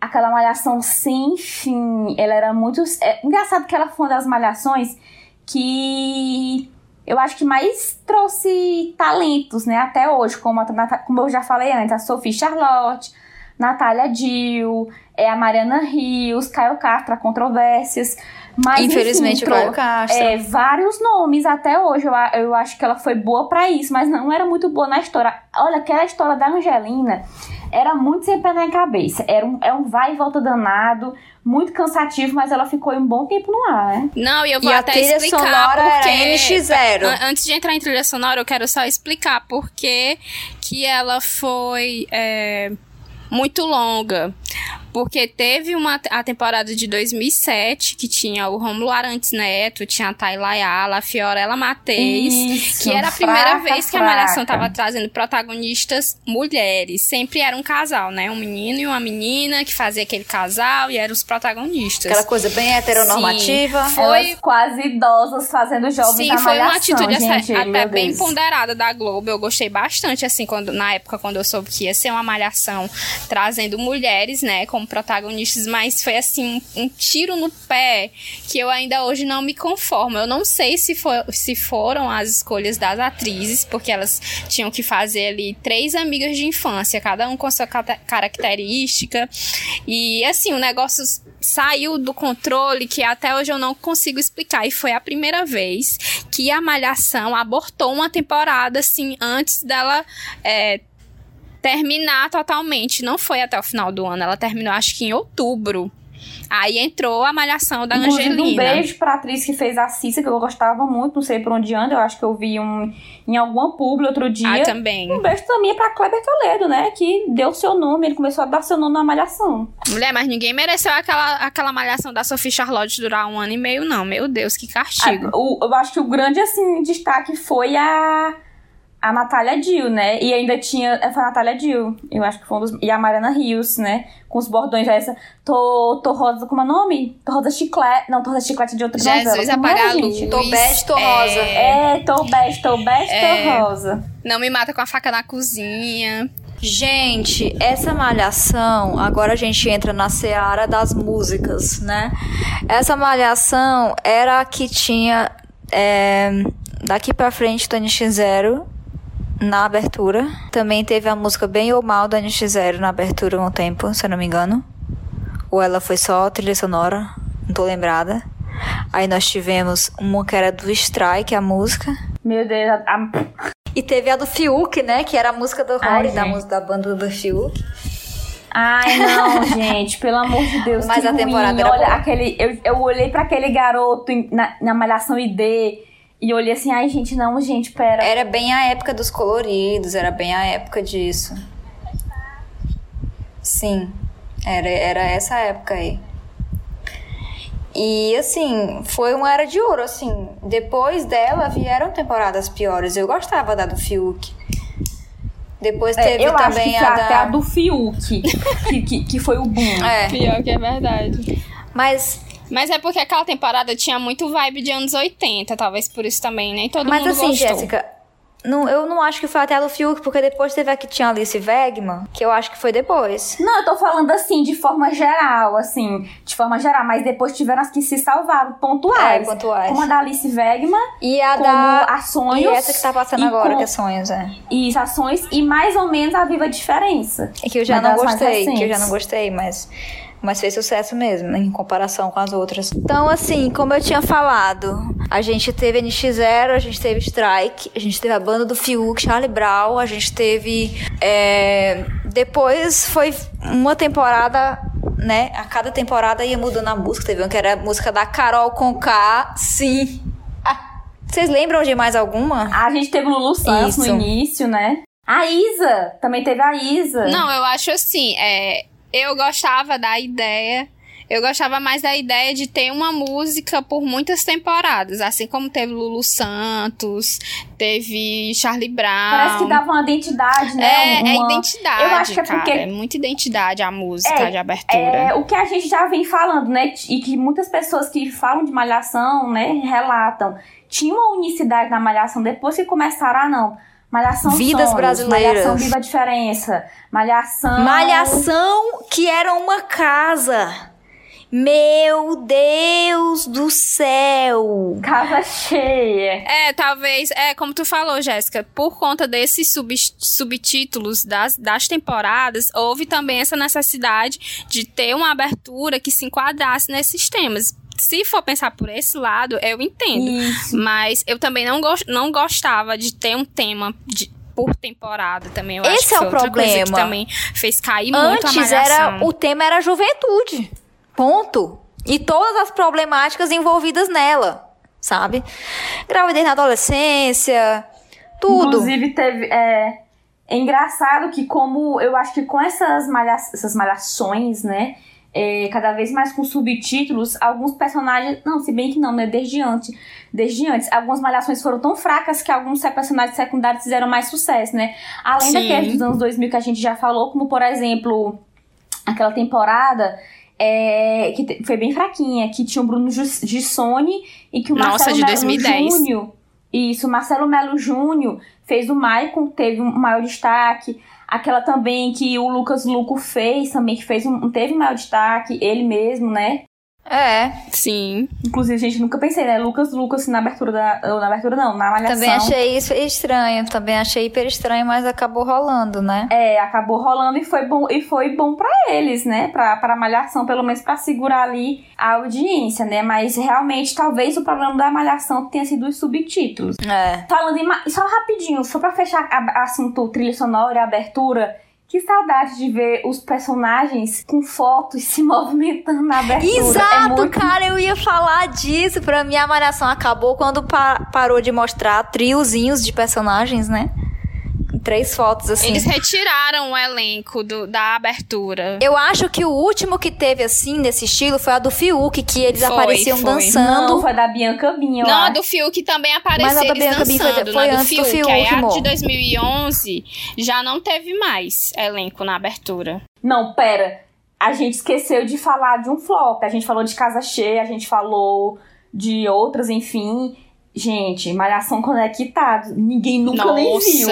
aquela malhação sem fim, ela era muito... É, engraçado que ela foi uma das malhações que eu acho que mais trouxe talentos, né, até hoje, como, a, como eu já falei antes, a Sophie Charlotte, Natália Dill, é a Mariana Rios, Caio Castro, Controvérsias, Mas, Infelizmente, enfim, o Caio pro- Castro. É, vários nomes até hoje. Eu, a- eu acho que ela foi boa pra isso, mas não era muito boa na história. Olha, aquela história da Angelina era muito sem pé na cabeça. Era um, é um vai e volta danado, muito cansativo, mas ela ficou um bom tempo no ar, né? Não, e eu vou E a até trilha explicar sonora porque... era NX0. An- Antes de entrar em trilha sonora, eu quero só explicar por que que ela foi é, muito longa. Porque teve uma a temporada de 2007 que tinha o Romulo Arantes Neto, tinha a Tayla Ayala, a Fiorella Mateis, Isso, que era a primeira fraca, vez que a. Malhação tava trazendo protagonistas mulheres. Sempre era um casal, né? Um menino e uma menina que fazia aquele casal e eram os protagonistas. Aquela coisa bem heteronormativa. Sim. Foi- Elas quase idosas fazendo jogos Sim, foi uma atitude até- gente, até bem Deus. ponderada da Globo. Eu gostei bastante, assim, quando, na época, quando eu soube que ia ser uma malhação trazendo mulheres, né, como protagonistas, mas foi assim, um, tiro no pé que eu ainda hoje não me conformo. Eu não sei se, for, se foram as escolhas das atrizes, porque elas tinham que fazer ali três amigas de infância, cada um com sua cata- característica. E assim, o negócio saiu do controle que até hoje eu não consigo explicar. E foi a primeira vez que a Malhação abortou uma temporada, assim, antes dela. é, terminar totalmente. Não foi até o final do ano, ela terminou acho que em outubro. Aí entrou a malhação da Inclusive, Angelina. um beijo pra atriz que fez a Cissa, que eu gostava muito, não sei por onde anda, eu acho que eu vi um, em alguma publi outro dia. Ah, também. Um beijo também pra Kleber Toledo, né? Que deu seu nome, ele começou a dar seu nome na malhação. Mulher, mas ninguém mereceu aquela, aquela malhação da Sophie Charlotte durar um ano e meio, não. Meu Deus, que castigo. Ah, o- eu acho que o grande, assim, destaque foi a, a Natália Dill, né? E ainda tinha. é, Foi a Natália Dill, eu acho que foi um dos. E a Mariana Rios, né? Com os bordões essa. Tô, tô rosa, como é o nome? Tô rosa chiclete. Não, tô rosa chiclete de outra Jesus, novela. Como apaga era, a luz. gente? Tô bege, tô rosa. É, tô bege, tô bege, É. tô rosa. Não me mata com a faca na cozinha. Gente, essa malhação, agora a gente entra na seara das músicas, né? Essa malhação era a que tinha é, daqui pra frente do NX0 na abertura. Também teve a música Bem ou Mal do NX0 na abertura um tempo, se eu não me engano. Ou ela foi só trilha sonora, não tô lembrada. Aí nós tivemos uma que era do Strike, a música. Meu Deus, a, E teve a do Fiuk, né? Que era a música do Rory, da, música da banda do Fiuk. Ai, não, gente, pelo amor de Deus. Mas a temporada ruim. era Olha, boa. aquele. Eu, eu olhei pra aquele garoto na, na Malhação ID e olhei assim, ai, gente, não, gente, pera. Era bem a época dos coloridos, era bem a época disso. Sim, era, era essa época aí. E assim, foi uma era de ouro, assim. Depois dela vieram temporadas piores. Eu gostava da do Fiuk. Depois É, teve eu acho que também foi a até da. a do Fiuk, que, que, que foi o boom. É, Pior que é verdade. mas, Mas é porque aquela temporada tinha muito vibe de anos 80, talvez por isso também, nem todo mas mundo assim, gostou. Jéssica, não, eu não acho que foi até a do Fiuk, porque depois teve a que tinha a Alice Wegman, que eu acho que foi depois. Não, eu tô falando assim, de forma geral, assim, de forma geral, mas depois tiveram as que se salvaram, pontuais. É, pontuais. Como a da Alice Wegman, E a da. a Sonhos. E essa que tá passando agora, com- que é Sonhos, é. E ações, e mais ou menos a Viva Diferença. É que eu já Mas não gostei, que eu já não gostei, mas, mas fez sucesso mesmo, em comparação com as outras. Então, assim, como eu tinha falado, a gente teve NX0, a gente teve Strike, a gente teve a banda do Fiuk, Charlie Brown, a gente teve. é, Depois foi uma temporada. Né? A cada temporada ia mudando a música. Teve uma que era a música da Carol Conká. Sim. Ah, Vocês lembram de mais alguma? A gente teve o Lulu Santos no início, né? A Isa, também teve a Isa. Não, eu acho assim, é, eu gostava da ideia. Eu gostava mais da ideia de ter uma música por muitas temporadas. Assim como teve Lulu Santos, teve Charlie Brown. Parece que dava uma identidade, né? É, é uma... identidade, Eu acho que é cara. porque- É muita identidade a música É, de abertura. É, o que a gente já vem falando, né? E que muitas pessoas que falam de malhação, né, relatam. Tinha uma unicidade na malhação depois que começaram, ah, não. Malhação Vidas Sonhos, brasileiras. Malhação Viva a Diferença. Malhação. Malhação que era uma casa. Meu Deus do céu! Casa cheia. É, talvez, é como tu falou, Jéssica, por conta desses sub- subtítulos das, das temporadas, houve também essa necessidade de ter uma abertura que se enquadrasse nesses temas. Se for pensar por esse lado, eu entendo. Isso. Mas eu também não, go não gostava de ter um tema de, por temporada também. Eu Esse é o problema. que também fez cair Antes muito a era o tema era juventude. Ponto. E todas as problemáticas envolvidas nela, sabe? Gravidez na adolescência, tudo. Inclusive teve é, é engraçado que como eu acho que com essas, malha essas malhações, né? É, cada vez mais com subtítulos, alguns personagens. Não, se bem que não, né? Desde antes. Desde antes. Algumas malhações foram tão fracas que alguns personagens secundários fizeram mais sucesso, né? Além Sim. daqueles dos anos 2000 que a gente já falou, como por exemplo, aquela temporada. É, que foi bem fraquinha, que tinha o Bruno Gissoni e que o Nossa, Marcelo de 2010. Júnior. Isso, o Marcelo Melo Júnior fez o Maicon, teve um maior destaque. Aquela também que o Lucas Luco fez, também que fez um, teve maior destaque, ele mesmo, né? É. Sim. Inclusive, a gente nunca pensei, né? Lucas Lucas na abertura da. Ou na abertura não, na malhação. Também achei isso estranho. Também achei hiper estranho, mas acabou rolando, né? É, acabou rolando e foi bom, e foi bom para eles, né? Pra, pra malhação, pelo menos para segurar ali a audiência, né? Mas realmente, talvez o problema da malhação tenha sido os subtítulos. É. Falando em. Só rapidinho, só pra fechar assunto trilha sonora e abertura. Que saudade de ver os personagens com fotos se movimentando na abertura. É Exato, é muito... cara, eu ia falar disso. Pra mim, a malhação acabou quando pa parou de mostrar triozinhos de personagens, né? Três fotos assim. Eles retiraram o elenco do, da abertura. Eu acho que o último que teve assim, desse estilo, foi a do Fiuk, que eles foi, apareciam foi. dançando. Não, foi da Bianca Binho. Não, a do Fiuk também apareceu Mas a da Bianca Binho foi, foi antes do Fiuk. Aí a de 2011 já não teve mais elenco na abertura. Não, pera. A gente esqueceu de falar de um flop. A gente falou de Casa Cheia, a gente falou de outras, enfim. Gente, Malhação Conectado, ninguém nunca Nossa. nem viu.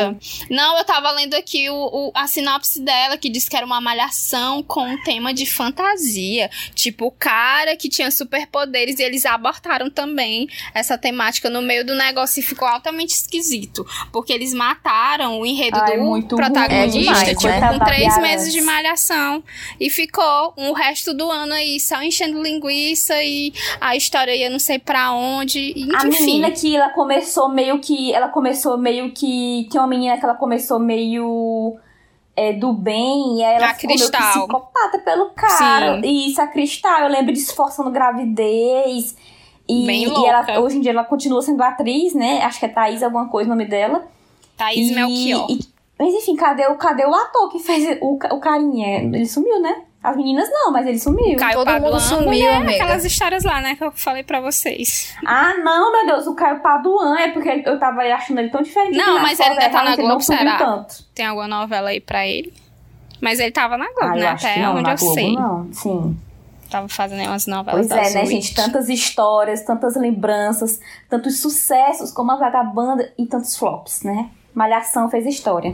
Não, eu tava lendo aqui o, o, a sinopse dela, que diz que era uma malhação com um tema de fantasia. Tipo, o cara que tinha superpoderes e eles abortaram também essa temática no meio do negócio e ficou altamente esquisito. Porque eles mataram o enredo do protagonista, é demais, tipo, né? com três meses de malhação. E ficou o resto do ano aí só enchendo linguiça e a história ia não sei pra onde. E, enfim. Menina que ela começou meio que. Ela começou meio que. Tem uma menina que ela começou meio. É, do bem, e aí ela a ficou Cristal. meio psicopata pelo cara. Sim. E isso, a Cristal, eu lembro de esforçando gravidez. E, Bem e louca. ela, hoje em dia ela continua sendo atriz, né? Acho que é Thaís alguma coisa o nome dela. Thaís E- Melchior. e- mas enfim, cadê o, cadê o ator que fez o, o carinha? Ele sumiu, né? As meninas não, mas ele sumiu. Caio Todo mundo Paduan, sumiu, mulher, aquelas histórias lá, né, que eu falei pra vocês. Ah, não, meu Deus, o Caio Paduan é porque eu tava achando ele tão diferente. Não, mas ele ainda tá na realmente ele não Globo, será? Tanto. Tem alguma novela aí pra ele? Mas ele tava na Globo, Ah, né, até não, onde na eu Globo sei. não, sim. Tava fazendo aí umas novelas Pois é, né, gente? Tantas histórias, tantas lembranças, tantos sucessos como a Vagabanda e tantos flops, né? Malhação fez história.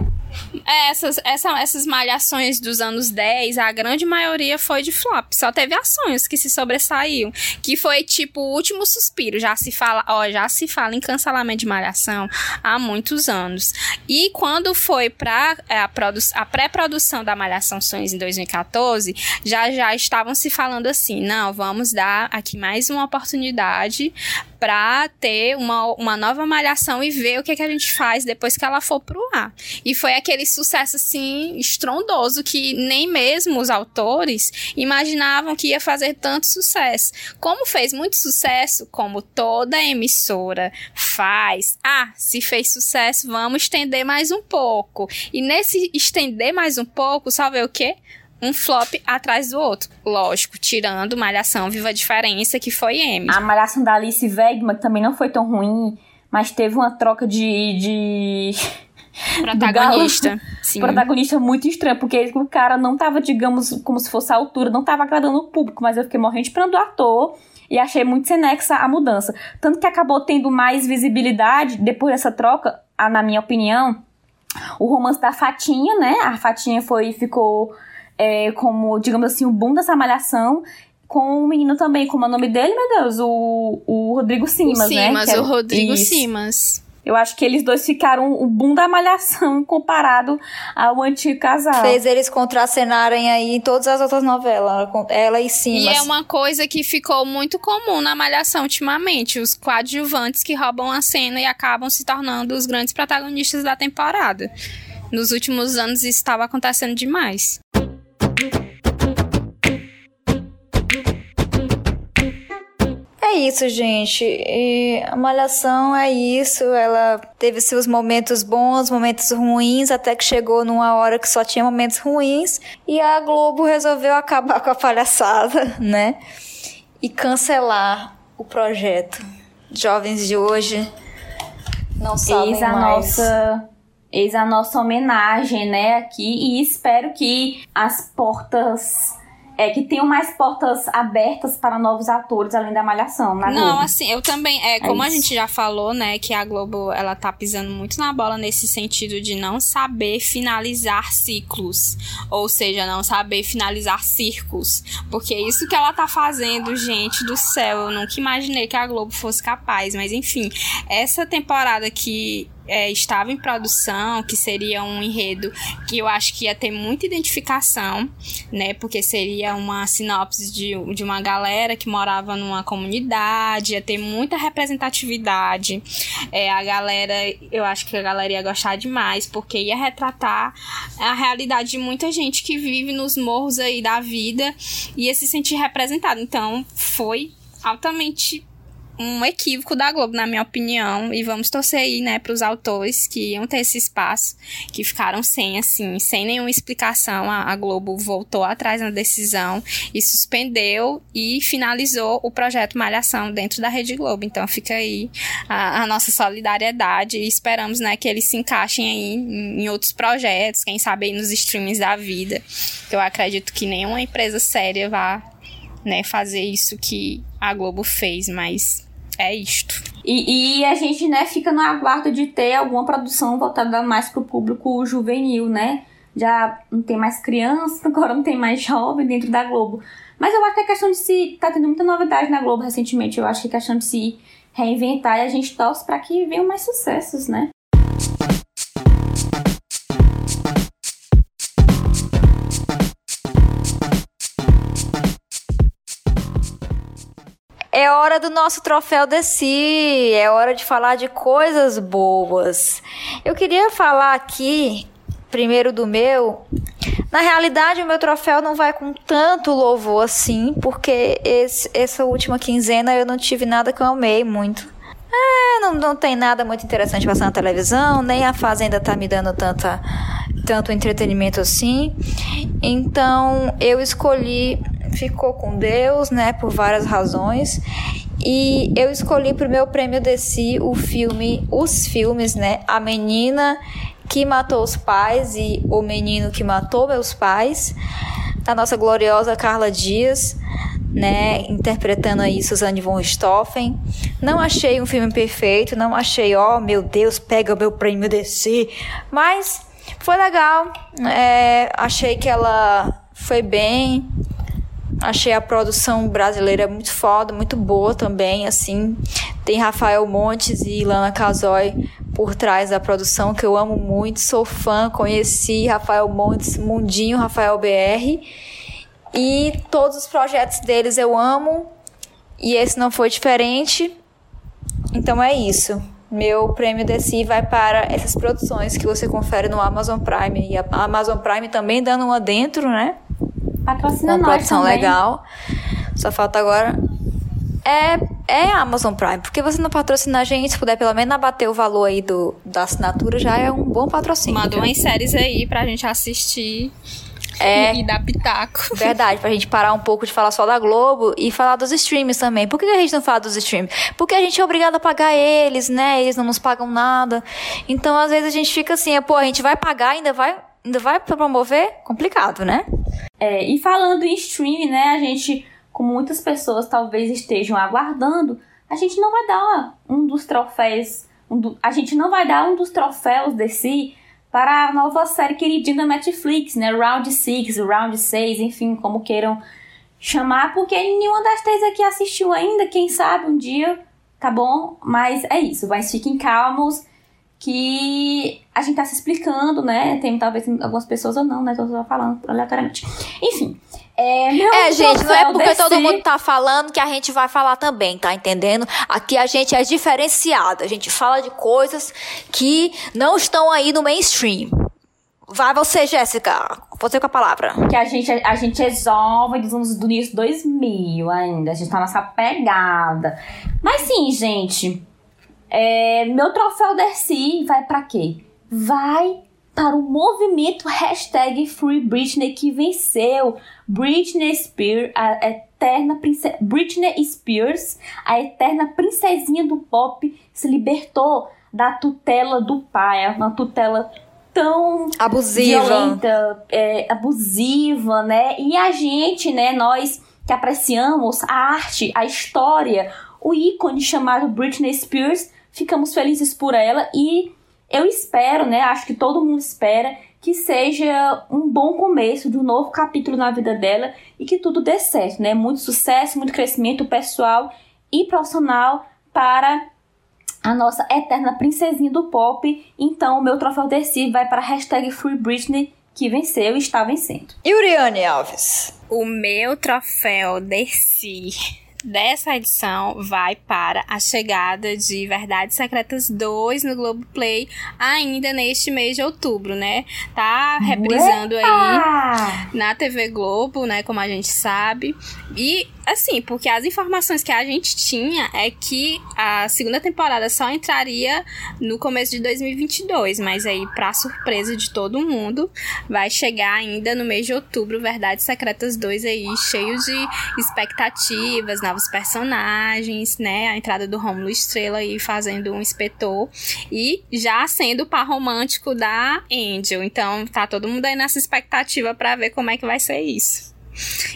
É, essas, essa, essas malhações dos anos 10, a grande maioria foi de flop. Só teve ações que se sobressaíam. Que foi tipo o último suspiro. Já se fala, ó, já se fala em cancelamento de malhação há muitos anos. E quando foi pra é, a, a pré-produção da Malhação Sonhos em 2014, já já estavam se falando assim: não, vamos dar aqui mais uma oportunidade pra ter uma, uma nova malhação e ver o que, que a gente faz depois que ela for pro ar. E foi aquele sucesso assim estrondoso que nem mesmo os autores imaginavam que ia fazer tanto sucesso. Como fez muito sucesso, como toda emissora faz, ah, se fez sucesso, vamos estender mais um pouco. E nesse estender mais um pouco, ver o quê? Um flop atrás do outro. Lógico, tirando Malhação Viva a Diferença, que foi M. A Malhação da Alice Wegman que também não foi tão ruim, mas teve uma troca de. de... Protagonista. Sim. protagonista muito estranho, porque o cara não tava, digamos, como se fosse a altura, não tava agradando o público, mas eu fiquei morrendo de pena do ator e achei muito senexa a mudança. Tanto que acabou tendo mais visibilidade depois dessa troca, a- na minha opinião, o romance da Fatinha, né? A Fatinha foi, ficou é, como, digamos assim, o boom dessa malhação. Com o menino também, como é o nome dele, meu Deus? O, o Rodrigo O Simas, né? Simas, é- o Rodrigo Isso. Simas. Eu acho que eles dois ficaram o boom da malhação comparado ao antigo casal. Fez eles contracenarem aí em todas as outras novelas. Ela e Simas. E é uma coisa que ficou muito comum na malhação ultimamente. Os coadjuvantes que roubam a cena e acabam se tornando os grandes protagonistas da temporada. Nos últimos anos isso estava acontecendo demais. É isso, gente. E a Malhação é isso. Ela teve seus momentos bons, momentos ruins, até que chegou numa hora que só tinha momentos ruins. E a Globo resolveu acabar com a palhaçada, né? E cancelar o projeto. Jovens de hoje não sabem Eis a mais. nossa eis a nossa homenagem, né, aqui. E espero que as portas é que tenham mais portas abertas para novos atores além da malhação na Não, Globo. assim, eu também, é, como a gente já falou, né, que a Globo, ela tá pisando muito na bola nesse sentido de não saber finalizar ciclos, ou seja, não saber finalizar circos, porque é isso que ela tá fazendo, gente do céu, eu nunca imaginei que a Globo fosse capaz, mas enfim, essa temporada que é, estava em produção, que seria um enredo que eu acho que ia ter muita identificação, né? Porque seria uma sinopse de, de uma galera que morava numa comunidade, ia ter muita representatividade. É, a galera, eu acho que a galera ia gostar demais, porque ia retratar a realidade de muita gente que vive nos morros aí da vida e ia se sentir representado. Então, foi altamente um equívoco da Globo, na minha opinião, e vamos torcer aí, né, para os autores que iam ter esse espaço, que ficaram sem, assim, sem nenhuma explicação. A, a Globo voltou atrás na decisão e suspendeu e finalizou o projeto Malhação dentro da Rede Globo. Então fica aí a, a nossa solidariedade e esperamos, né, que eles se encaixem aí em, em outros projetos, quem sabe aí nos streamings da vida. Eu acredito que nenhuma empresa séria vá né, fazer isso que a Globo fez, mas é isto. E, e a gente, né, fica no aguardo de ter alguma produção voltada mais pro público juvenil, né? Já não tem mais criança, agora não tem mais jovem dentro da Globo. Mas eu acho que é questão de se. Tá tendo muita novidade na Globo recentemente. Eu acho que é questão de se reinventar e a gente torce pra que venham mais sucessos, né? É hora do nosso troféu Desi, é hora de falar de coisas boas. Eu queria falar aqui, primeiro do meu. Na realidade, o meu troféu não vai com tanto louvor assim, porque esse- essa última quinzena eu não tive nada que eu amei muito. É, não, não tem nada muito interessante passando na televisão, nem a Fazenda tá me dando tanta, tanto entretenimento assim. Então eu escolhi Ficou com Deus, né, por várias razões. E eu escolhi pro meu prêmio Desi o filme, os filmes, né, A Menina que Matou os Pais e O Menino que Matou Meus Pais, da nossa gloriosa Carla Dias né, interpretando aí Suzanne von Stoffen. Não achei um filme perfeito, não achei, ó, meu Deus, pega o meu prêmio DC, mas foi legal. É, achei que ela foi bem. Achei a produção brasileira muito foda, muito boa também, assim. Tem Rafael Montes e Lana Casoy por trás da produção, que eu amo muito, sou fã, conheci Rafael Montes, Mundinho, Rafael BR. E todos os projetos deles eu amo. E esse não foi diferente. Então é isso. Meu prêmio desse vai para essas produções que você confere no Amazon Prime. E a Amazon Prime também dando uma dentro, né? Patrocina Uma nós produção também. legal. Só falta agora. É, é Amazon Prime. Porque você não patrocina a gente, se puder pelo menos abater o valor aí do, da assinatura, já é um bom patrocínio. Manda umas séries aí pra gente assistir É. e dar pitaco. Verdade, pra gente parar um pouco de falar só da Globo e falar dos streams também. Por que a gente não fala dos streams? Porque a gente é obrigado a pagar eles, né? Eles não nos pagam nada. Então, às vezes, a gente fica assim, pô, a gente vai pagar, ainda vai, ainda vai promover? Complicado, né? É, e falando em streaming, né, a gente, como muitas pessoas talvez estejam aguardando, a gente não vai dar um dos troféus, um do- a gente não vai dar um dos troféus desse para a nova série queridinha da Netflix, né, Round 6, Round 6, enfim, como queiram chamar, porque nenhuma das três aqui assistiu ainda, quem sabe um dia, tá bom? Mas é isso, mas fiquem calmos, que a gente tá se explicando, né? Tem talvez algumas pessoas ou não, né? Tô só falando aleatoriamente. Enfim. É, É, gente, não é porque todo mundo tá falando que a gente vai falar também, tá entendendo? Aqui a gente é diferenciada, a gente fala de coisas que não estão aí no mainstream. Vai você, Jéssica, você com a palavra. Que a gente, a gente é jovem dos anos do início 2000 ainda. A gente tá nessa pegada. Mas sim, gente. É, meu troféu Dercy vai pra quê? Vai para o movimento hashtag Free Britney que venceu. Britney Spears, a eterna princesa. Britney Spears, a eterna princesinha do pop, se libertou da tutela do pai. Uma tutela tão Abusiva. violenta, é, abusiva, né? E a gente, né, nós que apreciamos a arte, a história, o ícone chamado Britney Spears, ficamos felizes por ela e eu espero, né, acho que todo mundo espera que seja um bom começo de um novo capítulo na vida dela e que tudo dê certo, né? Muito sucesso, muito crescimento pessoal e profissional para a nossa eterna princesinha do pop. Então, o meu troféu Dercy vai para a hashtag Free Britney, que venceu e está vencendo. Yuriane Alves. O meu troféu Dercy dessa edição vai para a chegada de Verdades Secretas 2 no Globoplay ainda neste mês de outubro, né? Tá reprisando aí na TV Globo, né, como a gente sabe. E assim, porque as informações que a gente tinha é que a segunda temporada só entraria no começo de 2022, mas aí para surpresa de todo mundo, vai chegar ainda no mês de outubro Verdades Secretas 2 aí, cheio de expectativas, novos personagens, né? A entrada do Rômulo Estrela aí fazendo um inspetor e já sendo o par romântico da Angel. Então tá todo mundo aí nessa expectativa para ver como é que vai ser isso.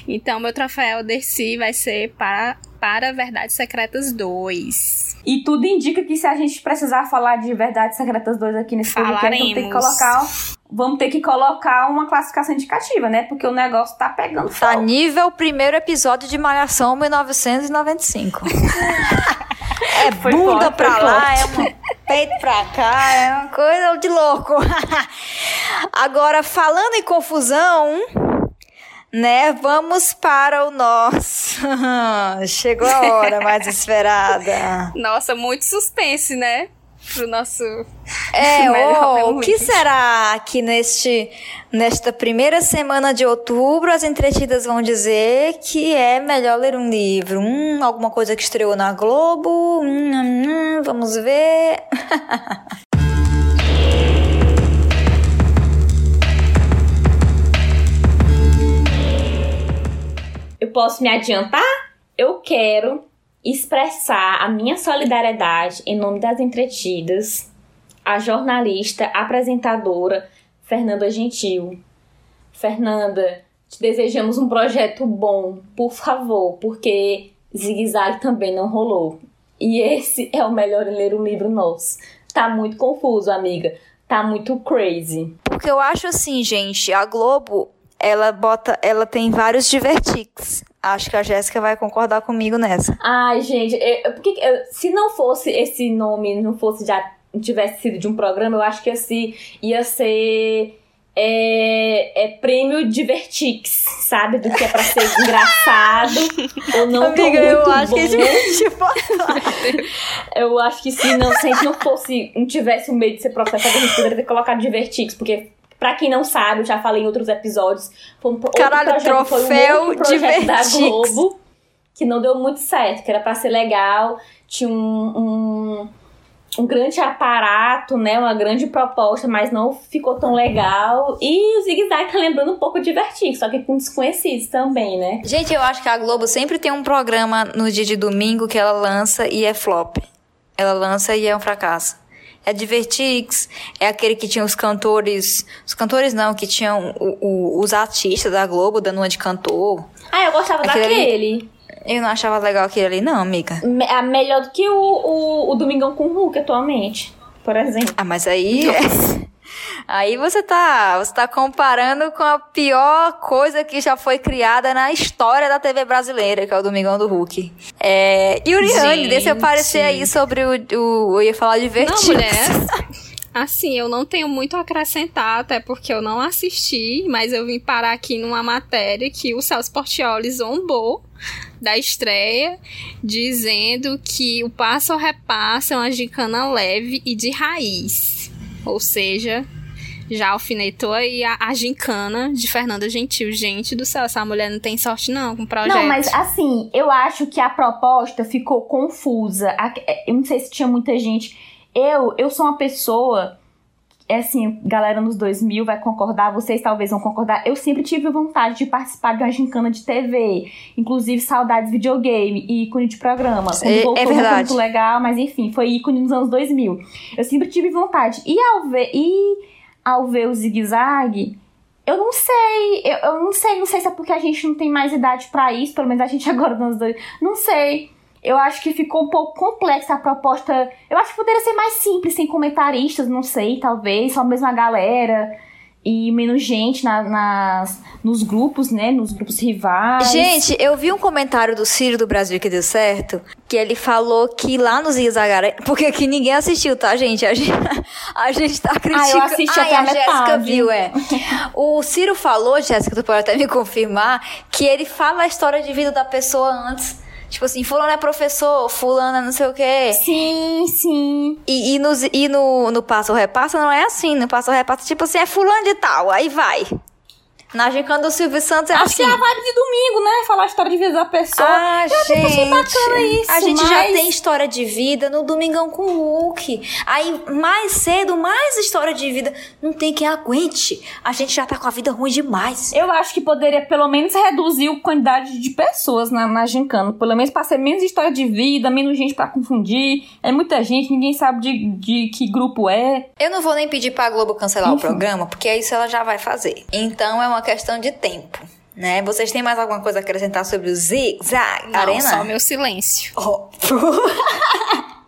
Então, meu troféu Dercy vai ser para, para Verdades Secretas 2. E tudo indica que se a gente precisar falar de Verdades Secretas 2 aqui nesse podcast, vamos ter que colocar, vamos ter que colocar uma classificação indicativa, né? Porque o negócio tá pegando Tá fogo. nível primeiro episódio de Malhação 1995. é Foi bunda forte, pra lá, é um peito pra cá, é uma coisa de louco. Agora, falando em confusão, né, vamos para o nosso. Chegou a hora mais esperada. Nossa, muito suspense, né? Pro nosso. É, o que será que neste, nesta primeira semana de outubro as entretidas vão dizer que é melhor ler um livro? Hum, alguma coisa que estreou na Globo? Hum, hum, hum, vamos ver. Posso me adiantar? Eu quero expressar a minha solidariedade em nome das entretidas à jornalista, apresentadora Fernanda Gentil. Fernanda, te desejamos um projeto bom, por favor, porque Zig Zag também não rolou. E esse é o melhor ler um livro nosso. Tá muito confuso, amiga. Tá muito crazy. Porque eu acho assim, gente, a Globo, ela bota, ela tem vários divertix. Acho que a Jéssica vai concordar comigo nessa. Ai, gente, eu- porque eu- se não fosse esse nome, não fosse já tivesse sido de um programa, eu acho que assim, ia ser é, é prêmio Divertix, sabe? Do que é pra ser engraçado ou não Amiga, eu acho bom. que a gente pode Eu acho que se não, se a gente não fosse, não tivesse o medo de ser processado, a gente poderia ter colocado Divertix, porque pra quem não sabe, eu já falei em outros episódios, foi um Caralho, projeto, foi um troféu projeto da. Globo que não deu muito certo, que era pra ser legal, tinha um, um, um grande aparato, né, uma grande proposta, mas não ficou tão legal. E o Zig Zag tá lembrando um pouco de só que com desconhecidos também, né? Gente, eu acho que a Globo sempre tem um programa no dia de domingo que ela lança e é flop. Ela lança e é um fracasso. É Divertix, é aquele que tinha os cantores. Os cantores não, que tinham o- o- os artistas da Globo dando uma de cantor. Ah, eu gostava Aquele ali- daquele. Eu não achava legal aquele ali, não, amiga. Me- é melhor do que o, o, o Domingão com Hulk atualmente, por exemplo. Ah, mas aí. Aí você tá, você tá comparando com a pior coisa que já foi criada na história da TV brasileira, que é o Domingão do Hulk. É, Yuriane, Gente. deixa eu aparecer aí sobre o, o- Eu ia falar de Não, mulher. Assim, eu não tenho muito a acrescentar, até porque eu não assisti, mas eu vim parar aqui numa matéria que o Celso Portioli zombou da estreia, dizendo que o passo ao repasso é uma gincana leve e de raiz. Ou seja, já alfinetou aí a, a gincana de Fernanda Gentil. Gente do céu, essa mulher não tem sorte não com projeto. Não, mas assim, eu acho que a proposta ficou confusa. Eu não sei se tinha muita gente. Eu, eu sou uma pessoa é assim, galera nos 2000 vai concordar, vocês talvez vão concordar. Eu sempre tive vontade de participar de uma gincana de TV, inclusive saudades videogame e ícone de programa. Quando é, voltou, é verdade. muito legal, mas enfim, foi ícone nos anos 2000. Eu sempre tive vontade. E ao ver, e ao ver o zigue-zague, eu não sei, eu, eu, não sei, não sei se é porque a gente não tem mais idade para isso, pelo menos a gente agora nos dois, não sei. Eu acho que ficou um pouco complexa a proposta. Eu acho que poderia ser mais simples, sem comentaristas, não sei, talvez, só mesmo a galera e menos gente na, nas, nos grupos, né? Nos grupos rivais. Gente, eu vi um comentário do Ciro do Brasil que deu certo, que ele falou que lá nos Izagara, porque aqui ninguém assistiu, tá, gente? A gente, a gente tá criticando. Ah, eu assisti Ai, até a a Jéssica viu, é. O Ciro falou, Jéssica, tu pode até me confirmar, que ele fala a história de vida da pessoa antes. Tipo assim, fulano é professor, fulano é não sei o quê. Sim, sim. E, e, nos, e no, no passo repassa não é assim. No passo repassa, tipo assim, é fulano de tal, aí vai. Na gincana do Silvio Santos é Acho assim. que é a vibe de domingo, né? Falar a história de vida da pessoa. Ah, eu até achei gente. bacana isso. a gente mas... já tem história de vida no Domingão com o Hulk. Aí, mais cedo, mais história de vida. Não tem quem aguente. A gente já tá com a vida ruim demais. Eu acho que poderia pelo menos reduzir a quantidade de pessoas na, na gincana. Pelo menos pra ser menos história de vida, menos gente pra confundir. É muita gente, ninguém sabe de, de que grupo é. Eu não vou nem pedir pra Globo cancelar Enfim. o programa, porque isso ela já vai fazer. Então, é uma questão de tempo. Né? Vocês têm mais alguma coisa a acrescentar sobre o Zig Zag Não, Arena? só meu silêncio. Oh.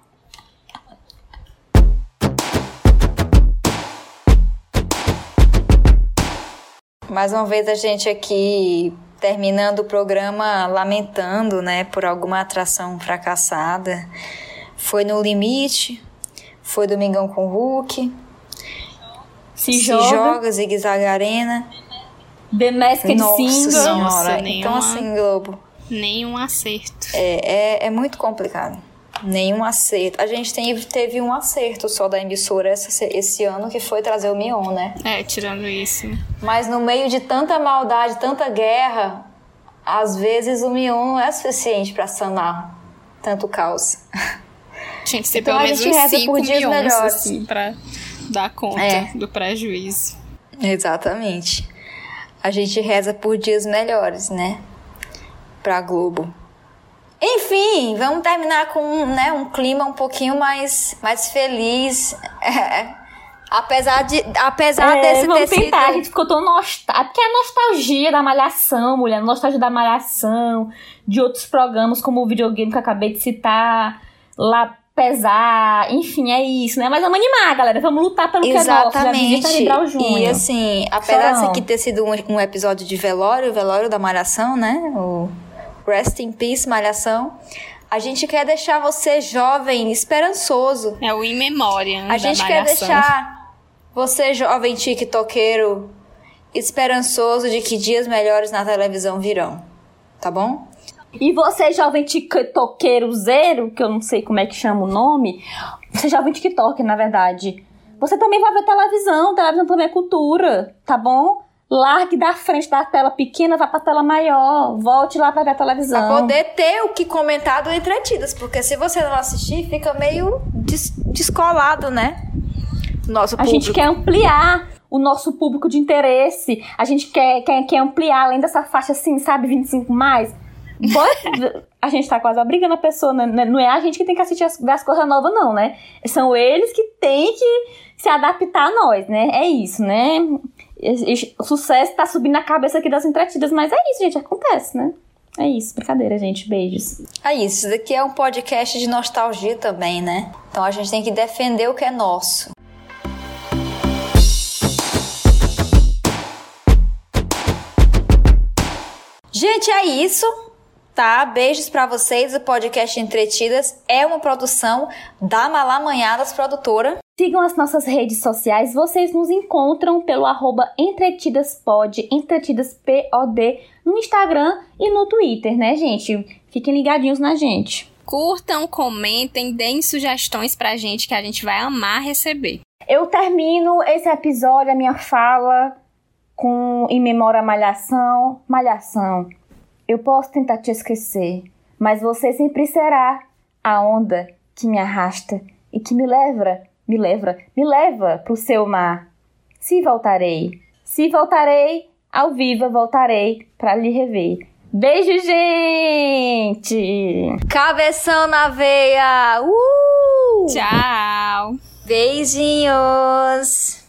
Mais uma vez a gente aqui terminando o programa lamentando, né, por alguma atração fracassada. Foi no limite, foi Domingão com Hulk, Se, se joga, joga Zig Zag Arena. The Masked Nossa Singer. senhora. Então assim, Globo, Nenhum acerto. é, é, é muito complicado. Nenhum acerto. A gente tem, teve um acerto só da emissora essa, esse ano, que foi trazer o Mion, né? É, tirando isso. Mas no meio de tanta maldade, tanta guerra, às vezes o Mion não é suficiente pra sanar tanto caos. Tinha que ser Então pelo a menos gente uns reza 5 por dias milhões, melhores. assim, pra dar conta É. do prejuízo. Exatamente. A gente reza por dias melhores, né? Pra Globo. Enfim, vamos terminar com né, um clima um pouquinho mais, mais feliz. É. Apesar, de, apesar É, desse vamos ter tentar, a gente ficou tão nostálgico. Porque é a nostalgia da malhação, mulher. Nostalgia da malhação, de outros programas, como o videogame que eu acabei de citar, lá pesar, enfim, é isso, né? Mas vamos animar, galera. Vamos lutar pelo que é nosso. Exatamente. E assim, apesar desse aqui ter sido um, um episódio de velório, o velório da Malhação, né? O Rest in Peace Malhação. A gente quer deixar você jovem, esperançoso. É o in memória A gente quer deixar você, jovem tiktokeiro, esperançoso de que dias melhores na televisão virão. Tá bom? E você, jovem tiktokeiro zero, que eu não sei como é que chama o nome, você é jovem tiktok, na verdade. Você também vai ver televisão, televisão também é cultura, tá bom? Largue da frente da tela pequena, vá pra tela maior, volte lá pra ver a televisão. Pra poder ter o que comentar do Entretidas. Porque se você não assistir, fica meio des- descolado, né? Nosso A público. gente quer ampliar o nosso público de interesse. A gente quer, quer, quer ampliar além dessa faixa assim, sabe, 25 mais. Bora- a gente tá quase obrigando a pessoa, né? Não é a gente que tem que assistir as, as coisas novas, não, né? São eles que têm que se adaptar a nós, né? É isso, né? O sucesso tá subindo na cabeça aqui das entretidas, mas é isso, gente, acontece, né? É isso, brincadeira, gente. Beijos. É isso, isso daqui é um podcast de nostalgia também, né? Então a gente tem que defender o que é nosso. Gente, é isso, tá? Beijos pra vocês. O podcast Entretidas é uma produção da Malamanhadas Produtora. Sigam as nossas redes sociais. Vocês nos encontram pelo arroba entretidaspod, entretidaspod, no Instagram e no Twitter, né, gente? Fiquem ligadinhos na gente. Curtam, comentem, deem sugestões pra gente que a gente vai amar receber. Eu termino esse episódio, a minha fala, com em memória a Malhação. Malhação, eu posso tentar te esquecer, mas você sempre será a onda que me arrasta e que me leva, me leva, me leva pro seu mar. Se voltarei, se voltarei, ao vivo voltarei para lhe rever. Beijo, gente! Cabeção na veia! Uh! Tchau! Beijinhos!